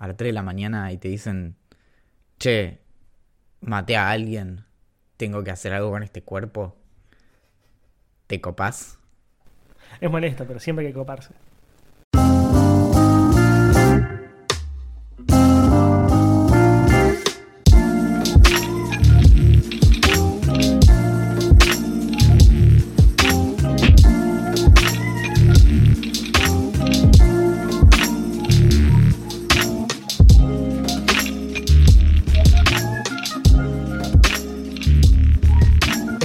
a las 3 de la mañana y te dicen, che, maté a alguien, tengo que hacer algo con este cuerpo? ¿Te copás? Es molesta, pero siempre hay que coparse.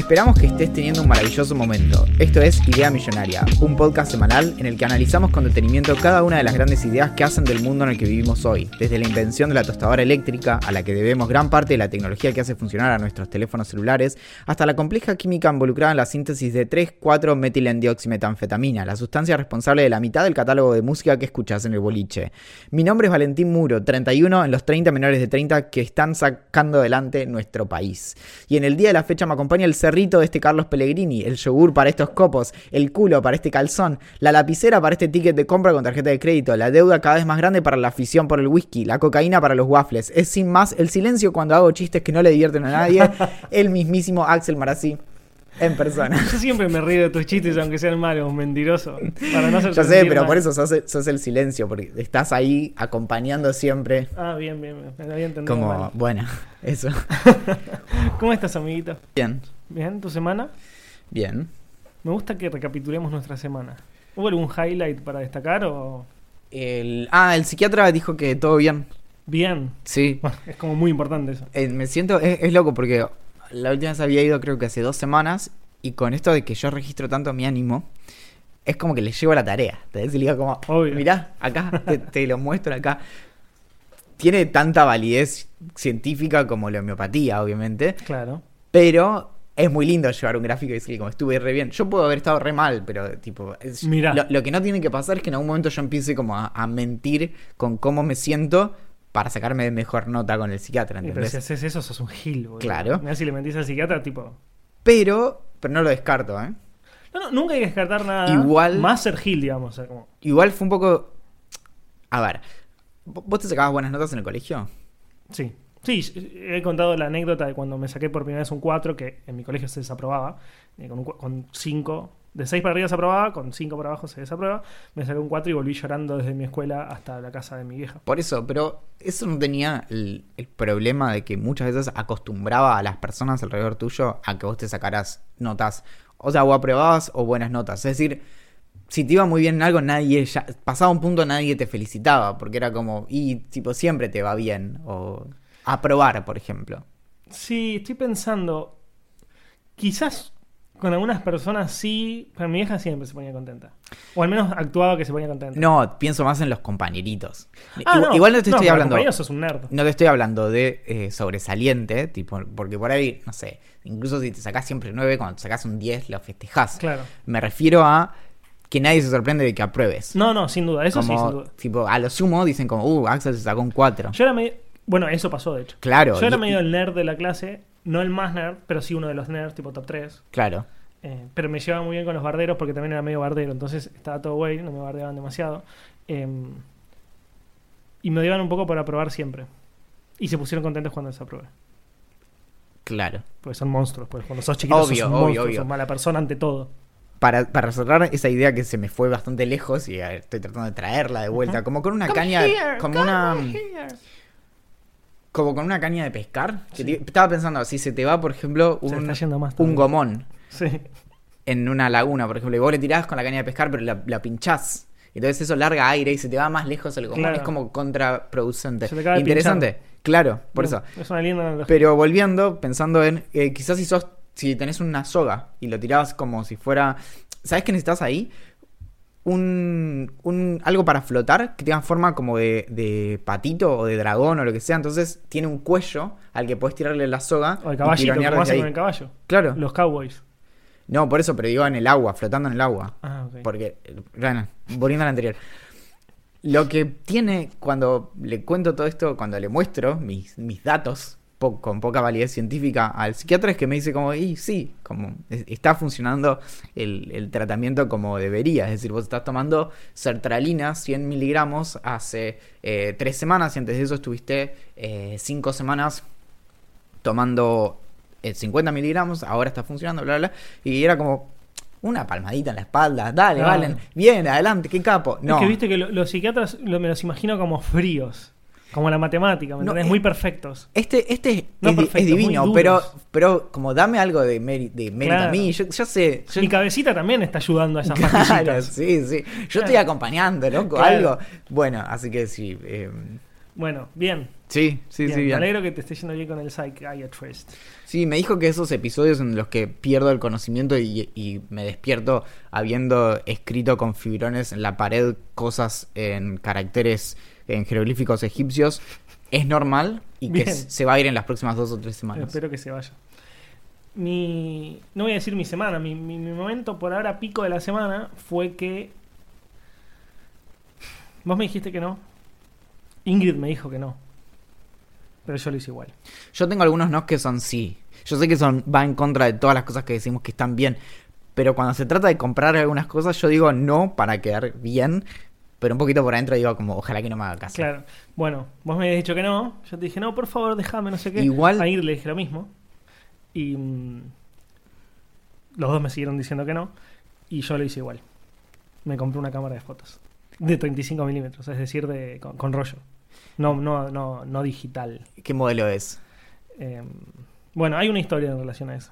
Esperamos que estés teniendo un maravilloso momento. Esto es Idea Millonaria, un podcast semanal en el que analizamos con detenimiento cada una de las grandes ideas que hacen del mundo en el que vivimos hoy, desde la invención de la tostadora eléctrica, a la que debemos gran parte de la tecnología que hace funcionar a nuestros teléfonos celulares, hasta la compleja química involucrada en la síntesis de 3,4 metilendioximetanfetamina, la sustancia responsable de la mitad del catálogo de música que escuchas en el boliche. Mi nombre es Valentín Muro, 31 en los 30 menores de 30 que están sacando adelante nuestro país. Y en el día de la fecha me acompaña el de este Carlos Pellegrini, el yogur para estos copos, el culo para este calzón, la lapicera para este ticket de compra con tarjeta de crédito, la deuda cada vez más grande para la afición por el whisky, la cocaína para los waffles. Es sin más el silencio cuando hago chistes que no le divierten a nadie, el mismísimo Axel Marazzi. En persona. Yo siempre me río de tus chistes, aunque sean malos, mentiroso. Para no Yo sé, pero por eso sos, sos, el silencio, porque estás ahí acompañando siempre. Ah, bien, bien, bien. Me había entendido. Como, mal. bueno, eso. ¿Cómo estás, amiguito? Bien. Bien, ¿tu semana? Bien. Me gusta que recapitulemos nuestra semana. ¿Hubo algún highlight para destacar o...? El, ah, el psiquiatra dijo que todo bien. Bien. Sí. Bueno, es como muy importante eso. Eh, me siento, es, es loco porque la última vez había ido creo que hace dos semanas y con esto de que yo registro tanto mi ánimo, es como que le llevo la tarea. Te le digo como, Obvio. mirá, acá, te, te lo muestro acá. Tiene tanta validez científica como la homeopatía, obviamente, Claro. pero es muy lindo llevar un gráfico y decir como estuve re bien. Yo puedo haber estado re mal, pero tipo, es- Mirá. Lo, lo que no tiene que pasar es que en algún momento yo empiece como a, a mentir con cómo me siento para sacarme de mejor nota con el psiquiatra, Pero ¿entendés? si haces eso, sos un gil, boludo. Claro. Mirá si le mentís al psiquiatra, tipo... Pero, pero no lo descarto, ¿eh? No, no, nunca hay que descartar nada. Igual- Más ser gil, digamos. O sea, como... Igual fue un poco. A ver, ¿vo- ¿vos te sacabas buenas notas en el colegio? Sí. Sí, he contado la anécdota de cuando me saqué por primera vez un 4, que en mi colegio se desaprobaba. eh, Con, un con 5, de 6 para arriba se aprobaba, con 5 para abajo se desaprueba. Me saqué un 4 y volví llorando desde mi escuela hasta la casa de mi vieja. Por eso, pero eso no tenía el, el problema de que muchas veces acostumbraba a las personas alrededor tuyo a que vos te sacaras notas. O sea, o aprobabas o buenas notas. Es decir, si te iba muy bien en algo, nadie ya. Pasaba un punto, nadie te felicitaba. Porque era como, y tipo, siempre te va bien. O aprobar, por ejemplo. Sí, estoy pensando. Quizás con algunas personas sí, pero mi vieja siempre se ponía contenta. O al menos actuaba que se ponía contenta. No, pienso más en los compañeritos. Ah, igual, igual no te estoy hablando. compañeros sos un nerd. No te estoy hablando de eh, sobresaliente, tipo, porque por ahí, no sé, incluso si te sacás siempre 9, cuando te sacás un 10 lo festejás. Claro. Me refiero a que nadie se sorprende de que apruebes. No, no, sin duda, eso sí, sin duda. Tipo, a lo sumo dicen como, uh, Axel se sacó un 4. Yo era medio. Bueno, eso pasó de hecho. Claro. Yo era y- medio el nerd de la clase, no el más nerd, pero sí uno de los nerds, tipo top 3. Claro. Eh, pero me llevaba muy bien con los barderos porque también era medio bardero, entonces estaba todo güey, no me bardeaban demasiado. Eh, y me odiaban un poco por aprobar siempre. Y se pusieron contentos cuando desaprobé. Claro. Porque son monstruos, pues cuando sos chiquito Obvio, sos un obvio, monstruo, obvio. sos mala persona ante todo. Para, para cerrar esa idea que se me fue bastante lejos y estoy tratando de traerla de vuelta, como con una caña, como una, como con una caña de pescar. que Sí. te- estaba pensando, si se te va, por ejemplo, un, más gomón Sí. en una laguna, por ejemplo, y vos le tirás con la caña de pescar, pero la, la pinchás. Entonces eso larga aire y se te va más lejos el gomón. Claro. Es como contraproducente. Se te Interesante. Claro, por eso. Es una linda. Pero volviendo, pensando en, eh, quizás si sos, si tenés una soga y lo tirabas como si fuera, ¿sabes qué necesitas ahí? Un, un- algo para flotar que tenga forma como de, de patito o de dragón o lo que sea. Entonces tiene un cuello al que puedes tirarle la soga O el caballito, como hacen con el caballo. Claro. Los cowboys. No, por eso, pero digo en el agua, flotando en el agua. Ah, ok. Porque, bueno, volviendo al anterior. Lo que tiene cuando le cuento todo esto, cuando le muestro mis, mis datos po- con poca validez científica al psiquiatra es que me dice como, y sí, como es- está funcionando el, el tratamiento como debería. Es decir, vos estás tomando sertralina 100 miligramos hace eh, tres semanas y antes de eso estuviste eh, cinco semanas tomando eh, 50 miligramos, ahora está funcionando, bla, bla, bla. Y era como una palmadita en la espalda, dale. Valen, bien, adelante, qué capo. No, Es que viste que lo- los psiquiatras lo- me los imagino como fríos. Como la matemática, ¿me No, entendés? eh, Muy perfectos. este, este No es, di- perfecto, es divino, pero, pero como dame algo de, meri- de mérito a mí, yo, yo sé. Yo, Mi cabecita también está ayudando a esas Claro, pastillitas. sí, sí. Yo estoy acompañando, loco, algo. Bueno, así que sí. eh, Bueno, bien. sí, sí, bien. sí, Me bien. alegro que te esté yendo bien con el psychiatrist. Sí, me dijo que esos episodios en los que pierdo el conocimiento y, y me despierto habiendo escrito con fibrones en la pared cosas en caracteres en jeroglíficos egipcios es normal y que Bien. se va a ir en las próximas dos o tres semanas. Espero que se vaya. Mi, no voy a decir mi semana, mi, mi- mi momento por ahora pico de la semana fue que... Vos me dijiste que no. Ingrid me dijo que no. Pero yo lo hice igual. Yo tengo algunos no que son sí. Yo sé que son va en contra de todas las cosas que decimos que están bien, pero cuando se trata de comprar algunas cosas yo digo no para quedar bien, pero un poquito por adentro digo como ojalá que no me haga caso. Claro. Bueno, vos me habías dicho que no. Yo te dije, no, por favor, déjame, no sé qué. Igual- A Ingrid le dije lo mismo. Y mm, los dos me siguieron diciendo que no. Y yo lo hice igual. Me compré una cámara de fotos. De 35 milímetros, es decir, de, con, con rollo. No, no, no, no digital. ¿Qué modelo es? Eh, bueno, hay una historia en relación a eso.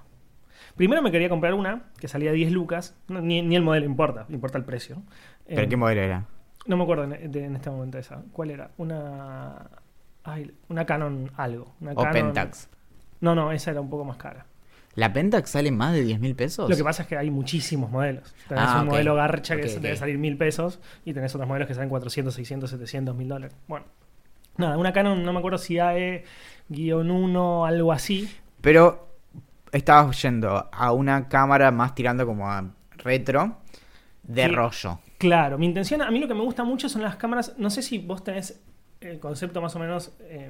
Primero me quería comprar una que salía 10 lucas. No, ni, ni el modelo importa, importa el precio. ¿Pero Eh, qué modelo era? No me acuerdo en, de- en este momento esa. ¿Cuál era? Una. ay, una Canon algo. Una O Canon- Pentax. No, no, esa era un poco más cara. ¿La Pentax sale más de 10 mil pesos? Lo que pasa es que hay muchísimos modelos. Tenés Ah, un modelo garcha que Ok, se- ok. debe salir mil pesos y tenés otros modelos que salen 400, 600, 700, mil dólares. Bueno, nada, una Canon, no me acuerdo si AE-1, algo así. Pero estabas yendo a una cámara más tirando como a retro de Sí. rollo. Claro, mi intención, a mí lo que me gusta mucho son las cámaras. No sé si vos tenés el concepto más o menos eh,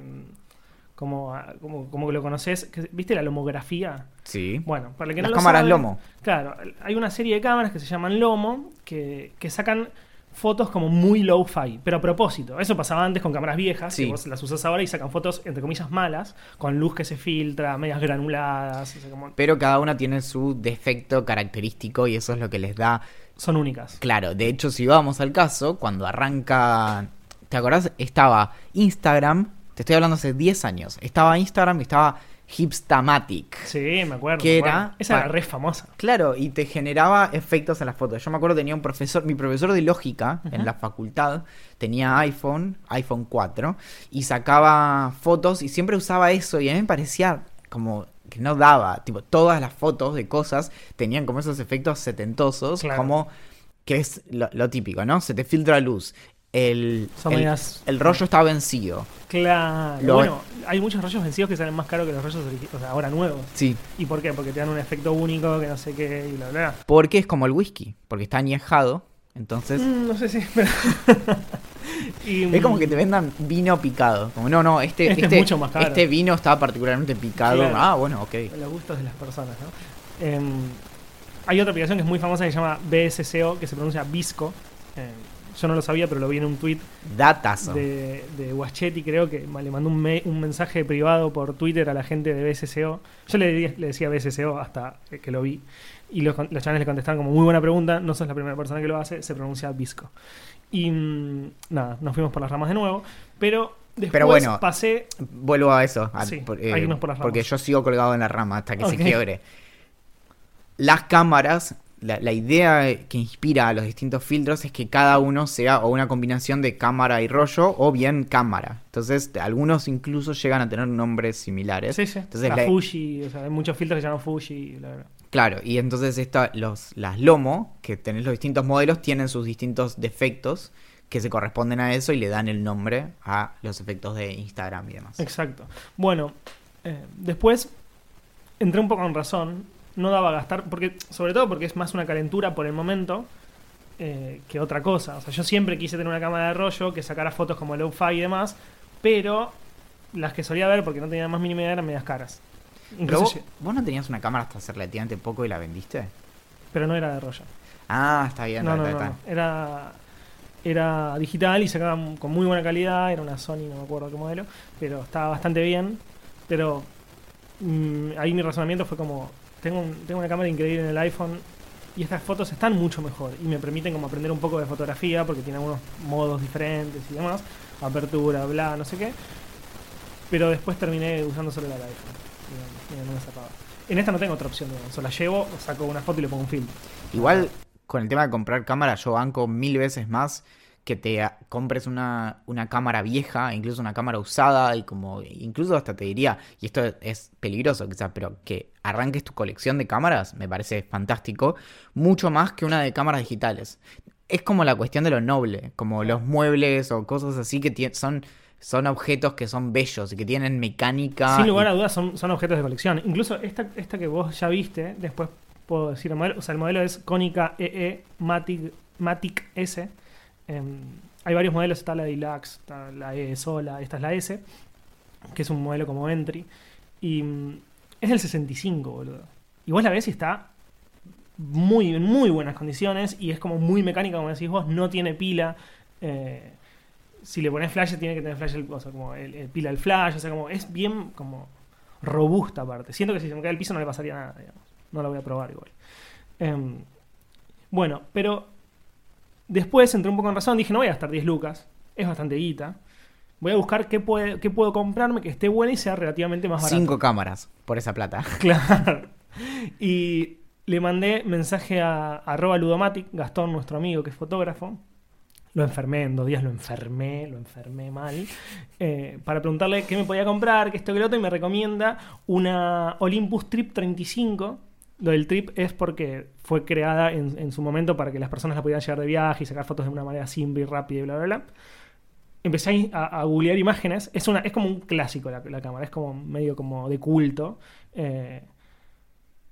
como, como, como que lo conoces. que- ¿Viste la lomografía? Sí. Bueno, para el que no Las lo cámaras sabe, Lomo. Claro, hay una serie de cámaras que se llaman Lomo que, que sacan fotos como muy low-fi, pero a propósito. Eso pasaba antes con cámaras viejas, Sí. que vos las usas ahora y sacan fotos, entre comillas, malas, con luz que se filtra, medias granuladas, o sea, como- Pero cada una tiene su defecto característico y eso es lo que les da son únicas. Claro, de hecho, si vamos al caso, cuando arranca. ¿Te acordás? Estaba Instagram, te estoy hablando hace 10 años. Estaba Instagram y estaba Hipstamatic. Sí, me acuerdo. ¿Qué me acuerdo. era? Esa era re famosa. Claro, y te generaba efectos en las fotos. Yo me acuerdo tenía un profesor, mi profesor de lógica en la facultad, tenía iPhone, iPhone 4, y sacaba fotos y siempre usaba eso y a mí me parecía como que no daba, tipo, todas las fotos de cosas tenían como esos efectos setentosos, Claro. como que es lo, lo típico, ¿no? Se te filtra luz. El, Son el, el rollo está vencido. Claro. Lo- Bueno, hay muchos rollos vencidos que salen más caros que los rollos origi- o sea, ahora nuevos. Sí. ¿Y por qué? Porque te dan un efecto único, que no sé qué, y bla, bla. bla. Porque es como el whisky, porque está añejado. Entonces, Mm, no sé si. pero- Y, Es como mm, que te vendan vino picado. Como, no, no, este, Este es este, mucho más caro. este vino está particularmente picado. Claro. Ah, bueno, ok. Los gustos de las personas, ¿no? Em, hay otra aplicación que es muy famosa que se llama BSCO, que se pronuncia Visco. Em, yo no lo sabía, pero lo vi en un tweet Datazo. de, de Waschetti, creo que le mandó un, me- un mensaje privado por Twitter a la gente de BSCO. Yo le, le decía BSCO hasta que lo vi. Y los, los chavales le contestaron como muy buena pregunta, no sos la primera persona que lo hace, se pronuncia Visco. Y mm, nada, nos fuimos por las ramas de nuevo. Pero después Pero bueno, pasé... Vuelvo a eso. a- Sí, por- unos por las porque yo sigo colgado en la rama hasta que se quiebre. Las cámaras, la, la idea que inspira a los distintos filtros es que cada uno sea o una combinación de cámara y rollo o bien cámara. Entonces, algunos incluso llegan a tener nombres similares. Sí, sí. Entonces, la la- Fuji, o sea, hay muchos filtros que se llaman Fuji. bla, bla. Claro, y entonces esta, los, las Lomo, que tenés los distintos modelos, tienen sus distintos defectos que se corresponden a eso y le dan el nombre a los efectos de Instagram y demás. Exacto. Bueno, eh, después entré un poco en razón. No daba a gastar, porque, sobre todo porque es más una calentura por el momento eh, que otra cosa. O sea, yo siempre quise tener una cámara de rollo que sacara fotos como el fi y demás, pero las que solía ver porque no tenía más mínima idea eran medias caras. Pero vos, no tenías una cámara hasta hace relativamente poco y la vendiste. pero no era de rollo. Ah, está bien, No, no, está, no, está. Era, era digital y sacaba con muy buena calidad. Era una Sony, no me acuerdo qué modelo, pero estaba bastante bien. Pero mm, ahí mi razonamiento fue como: tengo, un- tengo una cámara increíble en el iPhone y estas fotos están mucho mejor y me permiten como aprender un poco de fotografía porque tiene algunos modos diferentes y demás, apertura, bla, no sé qué. Pero después terminé usando solo del iPhone. No- me. En esta no tengo otra opción, digamos. O la llevo, saco una foto y le pongo un film. Igual, con el tema de comprar cámara, yo banco mil veces más que te a- compres una, una cámara vieja, incluso una cámara usada, y como, incluso hasta te diría, y esto es peligroso quizás, pero que arranques tu colección de cámaras, me parece fantástico, mucho más que una de cámaras digitales. Es como la cuestión de lo noble, como los muebles o cosas así que son, son objetos que son bellos y que tienen mecánica. Sin lugar y- a dudas son, son objetos de colección. Incluso esta, esta que vos ya viste, después puedo decir el modelo. O sea, el modelo es Konica EE Matic, Matic S. Em, hay varios modelos, está la Deluxe, está la E sola, esta es la S, que es un modelo como entry. Y mm, es del 65, boludo. Y vos la ves y está muy, en muy buenas condiciones y es como muy mecánica, como decís vos, no tiene pila. eh, si le pones flash, tiene que tener flash, el, o sea, como el, el pila el flash, o sea, como es bien como robusta aparte. Siento que si se me cae el piso no le pasaría nada, digamos. No la voy a probar igual. Em, bueno, pero después entré un poco en razón, dije, no voy a gastar 10 lucas, es bastante guita. Voy a buscar qué, puede, qué puedo comprarme que esté buena y sea relativamente más barato. Cinco cámaras por esa plata. Claro. Y le mandé mensaje a, a arroba Ludomatic, Gastón, nuestro amigo que es fotógrafo. Lo enfermé, en dos días lo enfermé, lo enfermé mal. eh, para preguntarle qué me podía comprar, qué esto que lo otro, y me recomienda una Olympus Trip 35. Lo del Trip es porque fue creada en, su momento para que las personas la pudieran llevar de viaje y sacar fotos de una manera simple y rápida y bla, bla, bla empecé a, a googlear imágenes. Es, una, es como un clásico la, la cámara, es como medio como de culto. eh,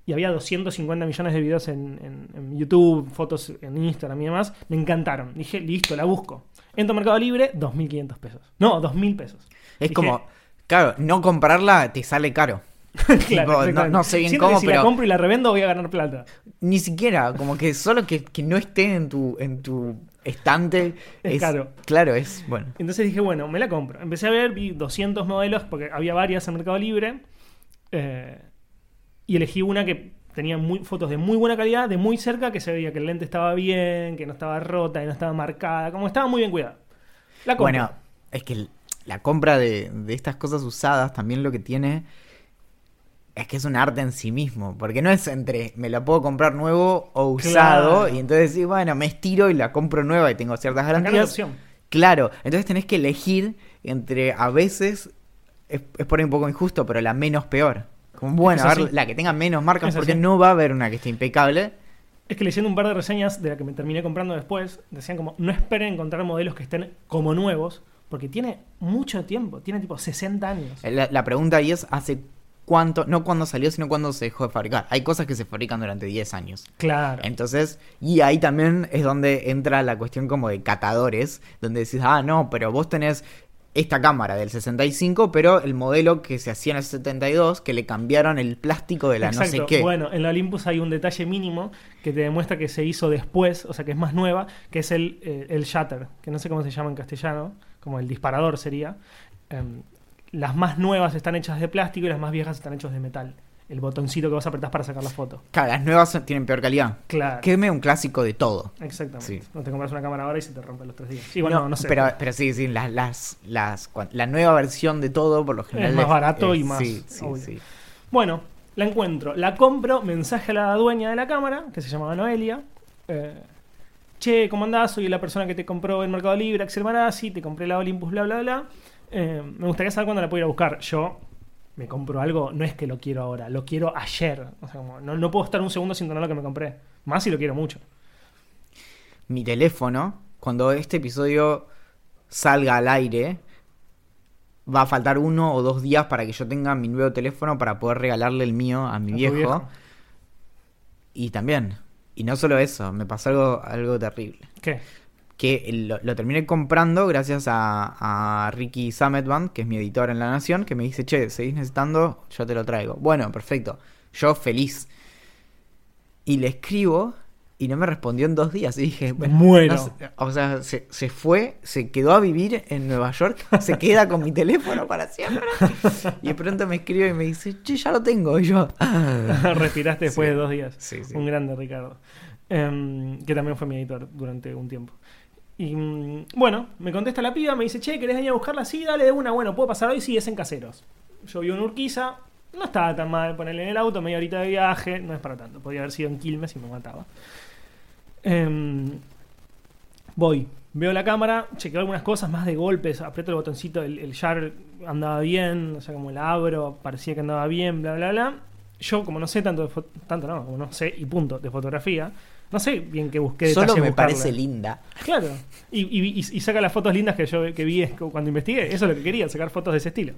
y había 250 millones de videos en, en- en YouTube, fotos en Instagram y demás. Me encantaron. Dije, listo, la busco. Entro a Mercado Libre, 2.500 pesos. No, 2.000 pesos. Es Dije- como, claro, no comprarla te sale caro. Tipo, no, sé bien Siento que cómo, si pero la compro y la revendo voy a ganar plata. ni siquiera, como que solo que, que no esté en tu, en tu estante Es caro. Claro, es bueno. Entonces dije, bueno, me la compro. Empecé a ver, vi 200 modelos, porque había varias en Mercado Libre. eh, y elegí una que tenía muy, fotos de muy buena calidad, de muy cerca, que se veía que el lente estaba bien, que no estaba rota, que no estaba marcada, como estaba muy bien cuidada. La. Bueno, es que la compra de, de estas cosas usadas también lo que tiene es que es un arte en sí mismo, porque no es entre me la puedo comprar nuevo o usado Claro. y entonces sí, bueno, me estiro y la compro nueva y tengo ciertas garantías. Claro, entonces tenés que elegir entre a veces es, es por ahí un poco injusto, pero la menos peor. Como bueno, Es a ver, la que tenga menos marcas, Es porque así. no va a haber una que esté impecable. Es que leyendo un par de reseñas de la que me terminé comprando después, decían como, no esperen encontrar modelos que estén como nuevos, porque tiene mucho tiempo, tiene tipo 60 años. La, la pregunta ahí es hace cuánto, no cuándo salió, sino cuándo se dejó de fabricar. Hay cosas que se fabrican durante 10 años. Claro. Entonces, y ahí también es donde entra la cuestión como de catadores, donde decís, ah, no, pero vos tenés esta cámara del 65, pero el modelo que se hacía en el 72, que le cambiaron el plástico de la no sé qué. Bueno, en la Olympus hay un detalle mínimo que te demuestra que se hizo después, o sea que es más nueva, que es el, eh, el shutter, que no sé cómo se llama en castellano, como el disparador sería. Em, las más nuevas están hechas de plástico y las más viejas están hechas de metal. El botoncito que vos apretás para sacar la foto. Claro, las nuevas tienen peor calidad. Claro. Que me un clásico de todo. Exactamente. Sí. No te compras una cámara ahora y se te rompe los tres días. Igual no, no, sé. Pero, pero sí, sí, las, las, las, la nueva versión de todo, por lo general. más barato y más Sí, sí, obvio. sí. Bueno, la encuentro, la compro, mensaje a la dueña de la cámara, que se llamaba Noelia. eh, che, ¿cómo andás? Soy la persona que te compró en Mercado Libre, Axel Marazzi, te compré la Olympus, bla, bla, bla. Eh, me gustaría saber cuándo la puedo ir a buscar. Yo me compro algo, no es que lo quiero ahora, lo quiero ayer. O sea, como, no, no puedo estar un segundo sin tener lo que me compré. Más si lo quiero mucho. Mi teléfono, cuando este episodio salga al aire, va a faltar uno o dos días para que yo tenga mi nuevo teléfono para poder regalarle el mío a mi A tu viejo. viejo. Y también, y no solo eso, me pasó algo, algo terrible. ¿Qué? Que lo, lo terminé comprando gracias a, a Ricky Summitband, que es mi editor en La Nación, que me dice, che, seguís necesitando, yo te lo traigo. Bueno, perfecto. Yo feliz. Y le escribo y no me respondió en dos días. Y dije, bueno, no o sea, se, se fue, se quedó a vivir en Nueva York, se queda con mi teléfono para siempre. Y de pronto me escribe y me dice, che, ya lo tengo. Y yo, "Ah". Respiraste después Sí. de dos días. Sí, sí. Un grande Ricardo. Em, que también fue mi editor durante un tiempo. Y mm, bueno, me contesta la piba, me dice, che, ¿querés venir a buscarla? Sí, dale de una. Bueno, ¿puedo pasar hoy? Sí, es en caseros. Yo vi una Urquiza, no estaba tan mal ponerle en el auto, media horita de viaje, no es para tanto. Podría haber sido en Quilmes y me mataba. Em, voy, veo la cámara, chequeo algunas cosas más de golpes, aprieto el botoncito, el, el andaba bien, o sea, como la abro, parecía que andaba bien, bla, bla, bla. Yo, como no sé tanto de tanto no, como no sé y punto de fotografía, no sé bien qué busqué solo me parece linda. Claro. Y, y- saca las fotos lindas que yo que vi cuando investigué. Eso es lo que quería, sacar fotos de ese estilo.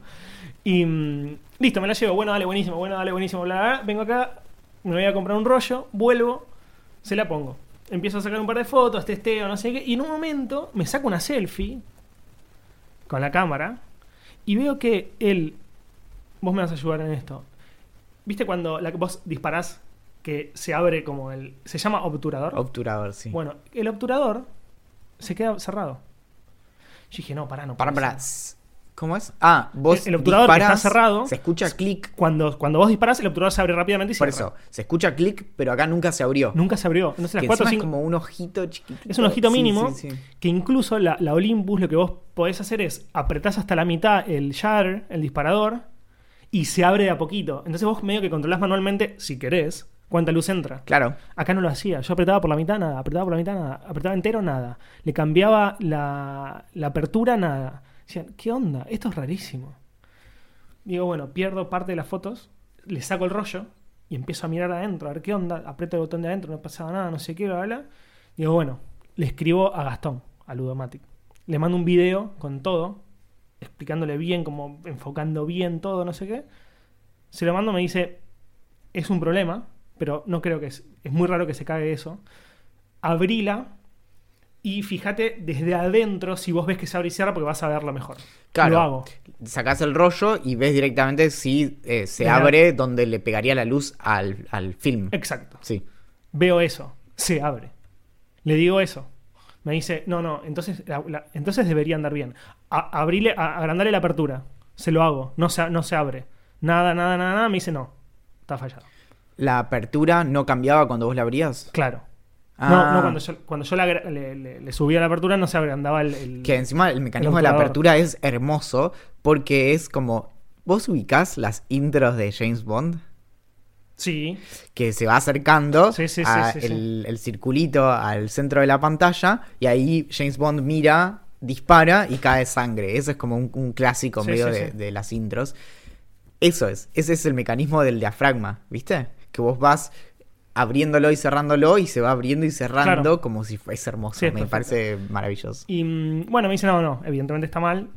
Y mm, listo, me la llevo. Bueno, dale, buenísimo. Bueno, dale, buenísimo. Bla, bla, bla. Vengo acá, me voy a comprar un rollo, vuelvo, se la pongo. Empiezo a sacar un par de fotos, testeo, no sé qué. Y en un momento me saco una selfie con la cámara y veo que él. Vos me vas a ayudar en esto. ¿Viste cuando la, vos disparás que se abre como el. Se llama obturador? Obturador, sí. Bueno, el obturador se queda cerrado. Yo dije, no, pará, no. Para. ser. ¿Cómo es? Ah, vos El- el obturador que está cerrado. Se escucha clic. Cuando, cuando vos disparás, el obturador se abre rápidamente y Por cierra. eso, se escucha clic, pero acá nunca se abrió. Nunca se abrió. Entonces, las que 4 o encima 5. es como un ojito chiquitito. Es un ojito mínimo sí, sí. que incluso la, la Olympus lo que vos podés hacer es apretás hasta la mitad el jar, el disparador, y se abre de a poquito. Entonces vos medio que controlás manualmente, si querés, cuánta luz entra. Claro. Acá no lo hacía. Yo apretaba por la mitad, nada. Apretaba por la mitad, nada. Apretaba entero, nada. Le cambiaba la, la apertura, nada. Decían, ¿qué onda? Esto es rarísimo. Digo, bueno, pierdo parte de las fotos, le saco el rollo y empiezo a mirar adentro, a ver qué onda. Aprieto el botón de adentro, no pasaba nada, no sé qué, bla, bla. Digo, bueno, le escribo a Gastón, a Ludomatic. Le mando un video con todo, explicándole bien, como enfocando bien todo, no sé qué. Se lo mando, me dice, es un problema, pero no creo que es, es muy raro que se cague eso. Abrila y fíjate desde adentro si vos ves que se abre y cierra porque vas a verlo mejor. Claro. Lo hago. Sacás el rollo y ves directamente si eh, se Mira. abre donde le pegaría la luz al, al film. Exacto. Sí. Veo eso. Se abre. Le digo eso. Me dice, no, no, entonces, la- la- entonces debería andar bien. A, abrile, a, agrandale la apertura. Se lo hago. No se, no se abre. Nada, nada, nada, nada. Me dice, no. Está fallado. La apertura no cambiaba cuando vos la abrías. Claro. Ah, No, no, cuando yo, cuando yo la le, le- le subía la apertura no se agrandaba el... el- Que encima el mecanismo El de la apertura es hermoso porque es como. ¿Vos ubicás las intros de James Bond? Sí. que se va acercando Sí, sí, sí, a el, el circulito al centro de la pantalla y ahí James Bond mira, dispara y cae sangre. Eso es como un, un clásico medio de, de las intros. Eso es, ese es el mecanismo del diafragma, ¿viste? Que vos vas abriéndolo y cerrándolo y se va abriendo y cerrando Claro. como si fuese hermoso. Sí, Me perfecto. parece maravilloso. Y mm, bueno, me dice, no, no, evidentemente está mal.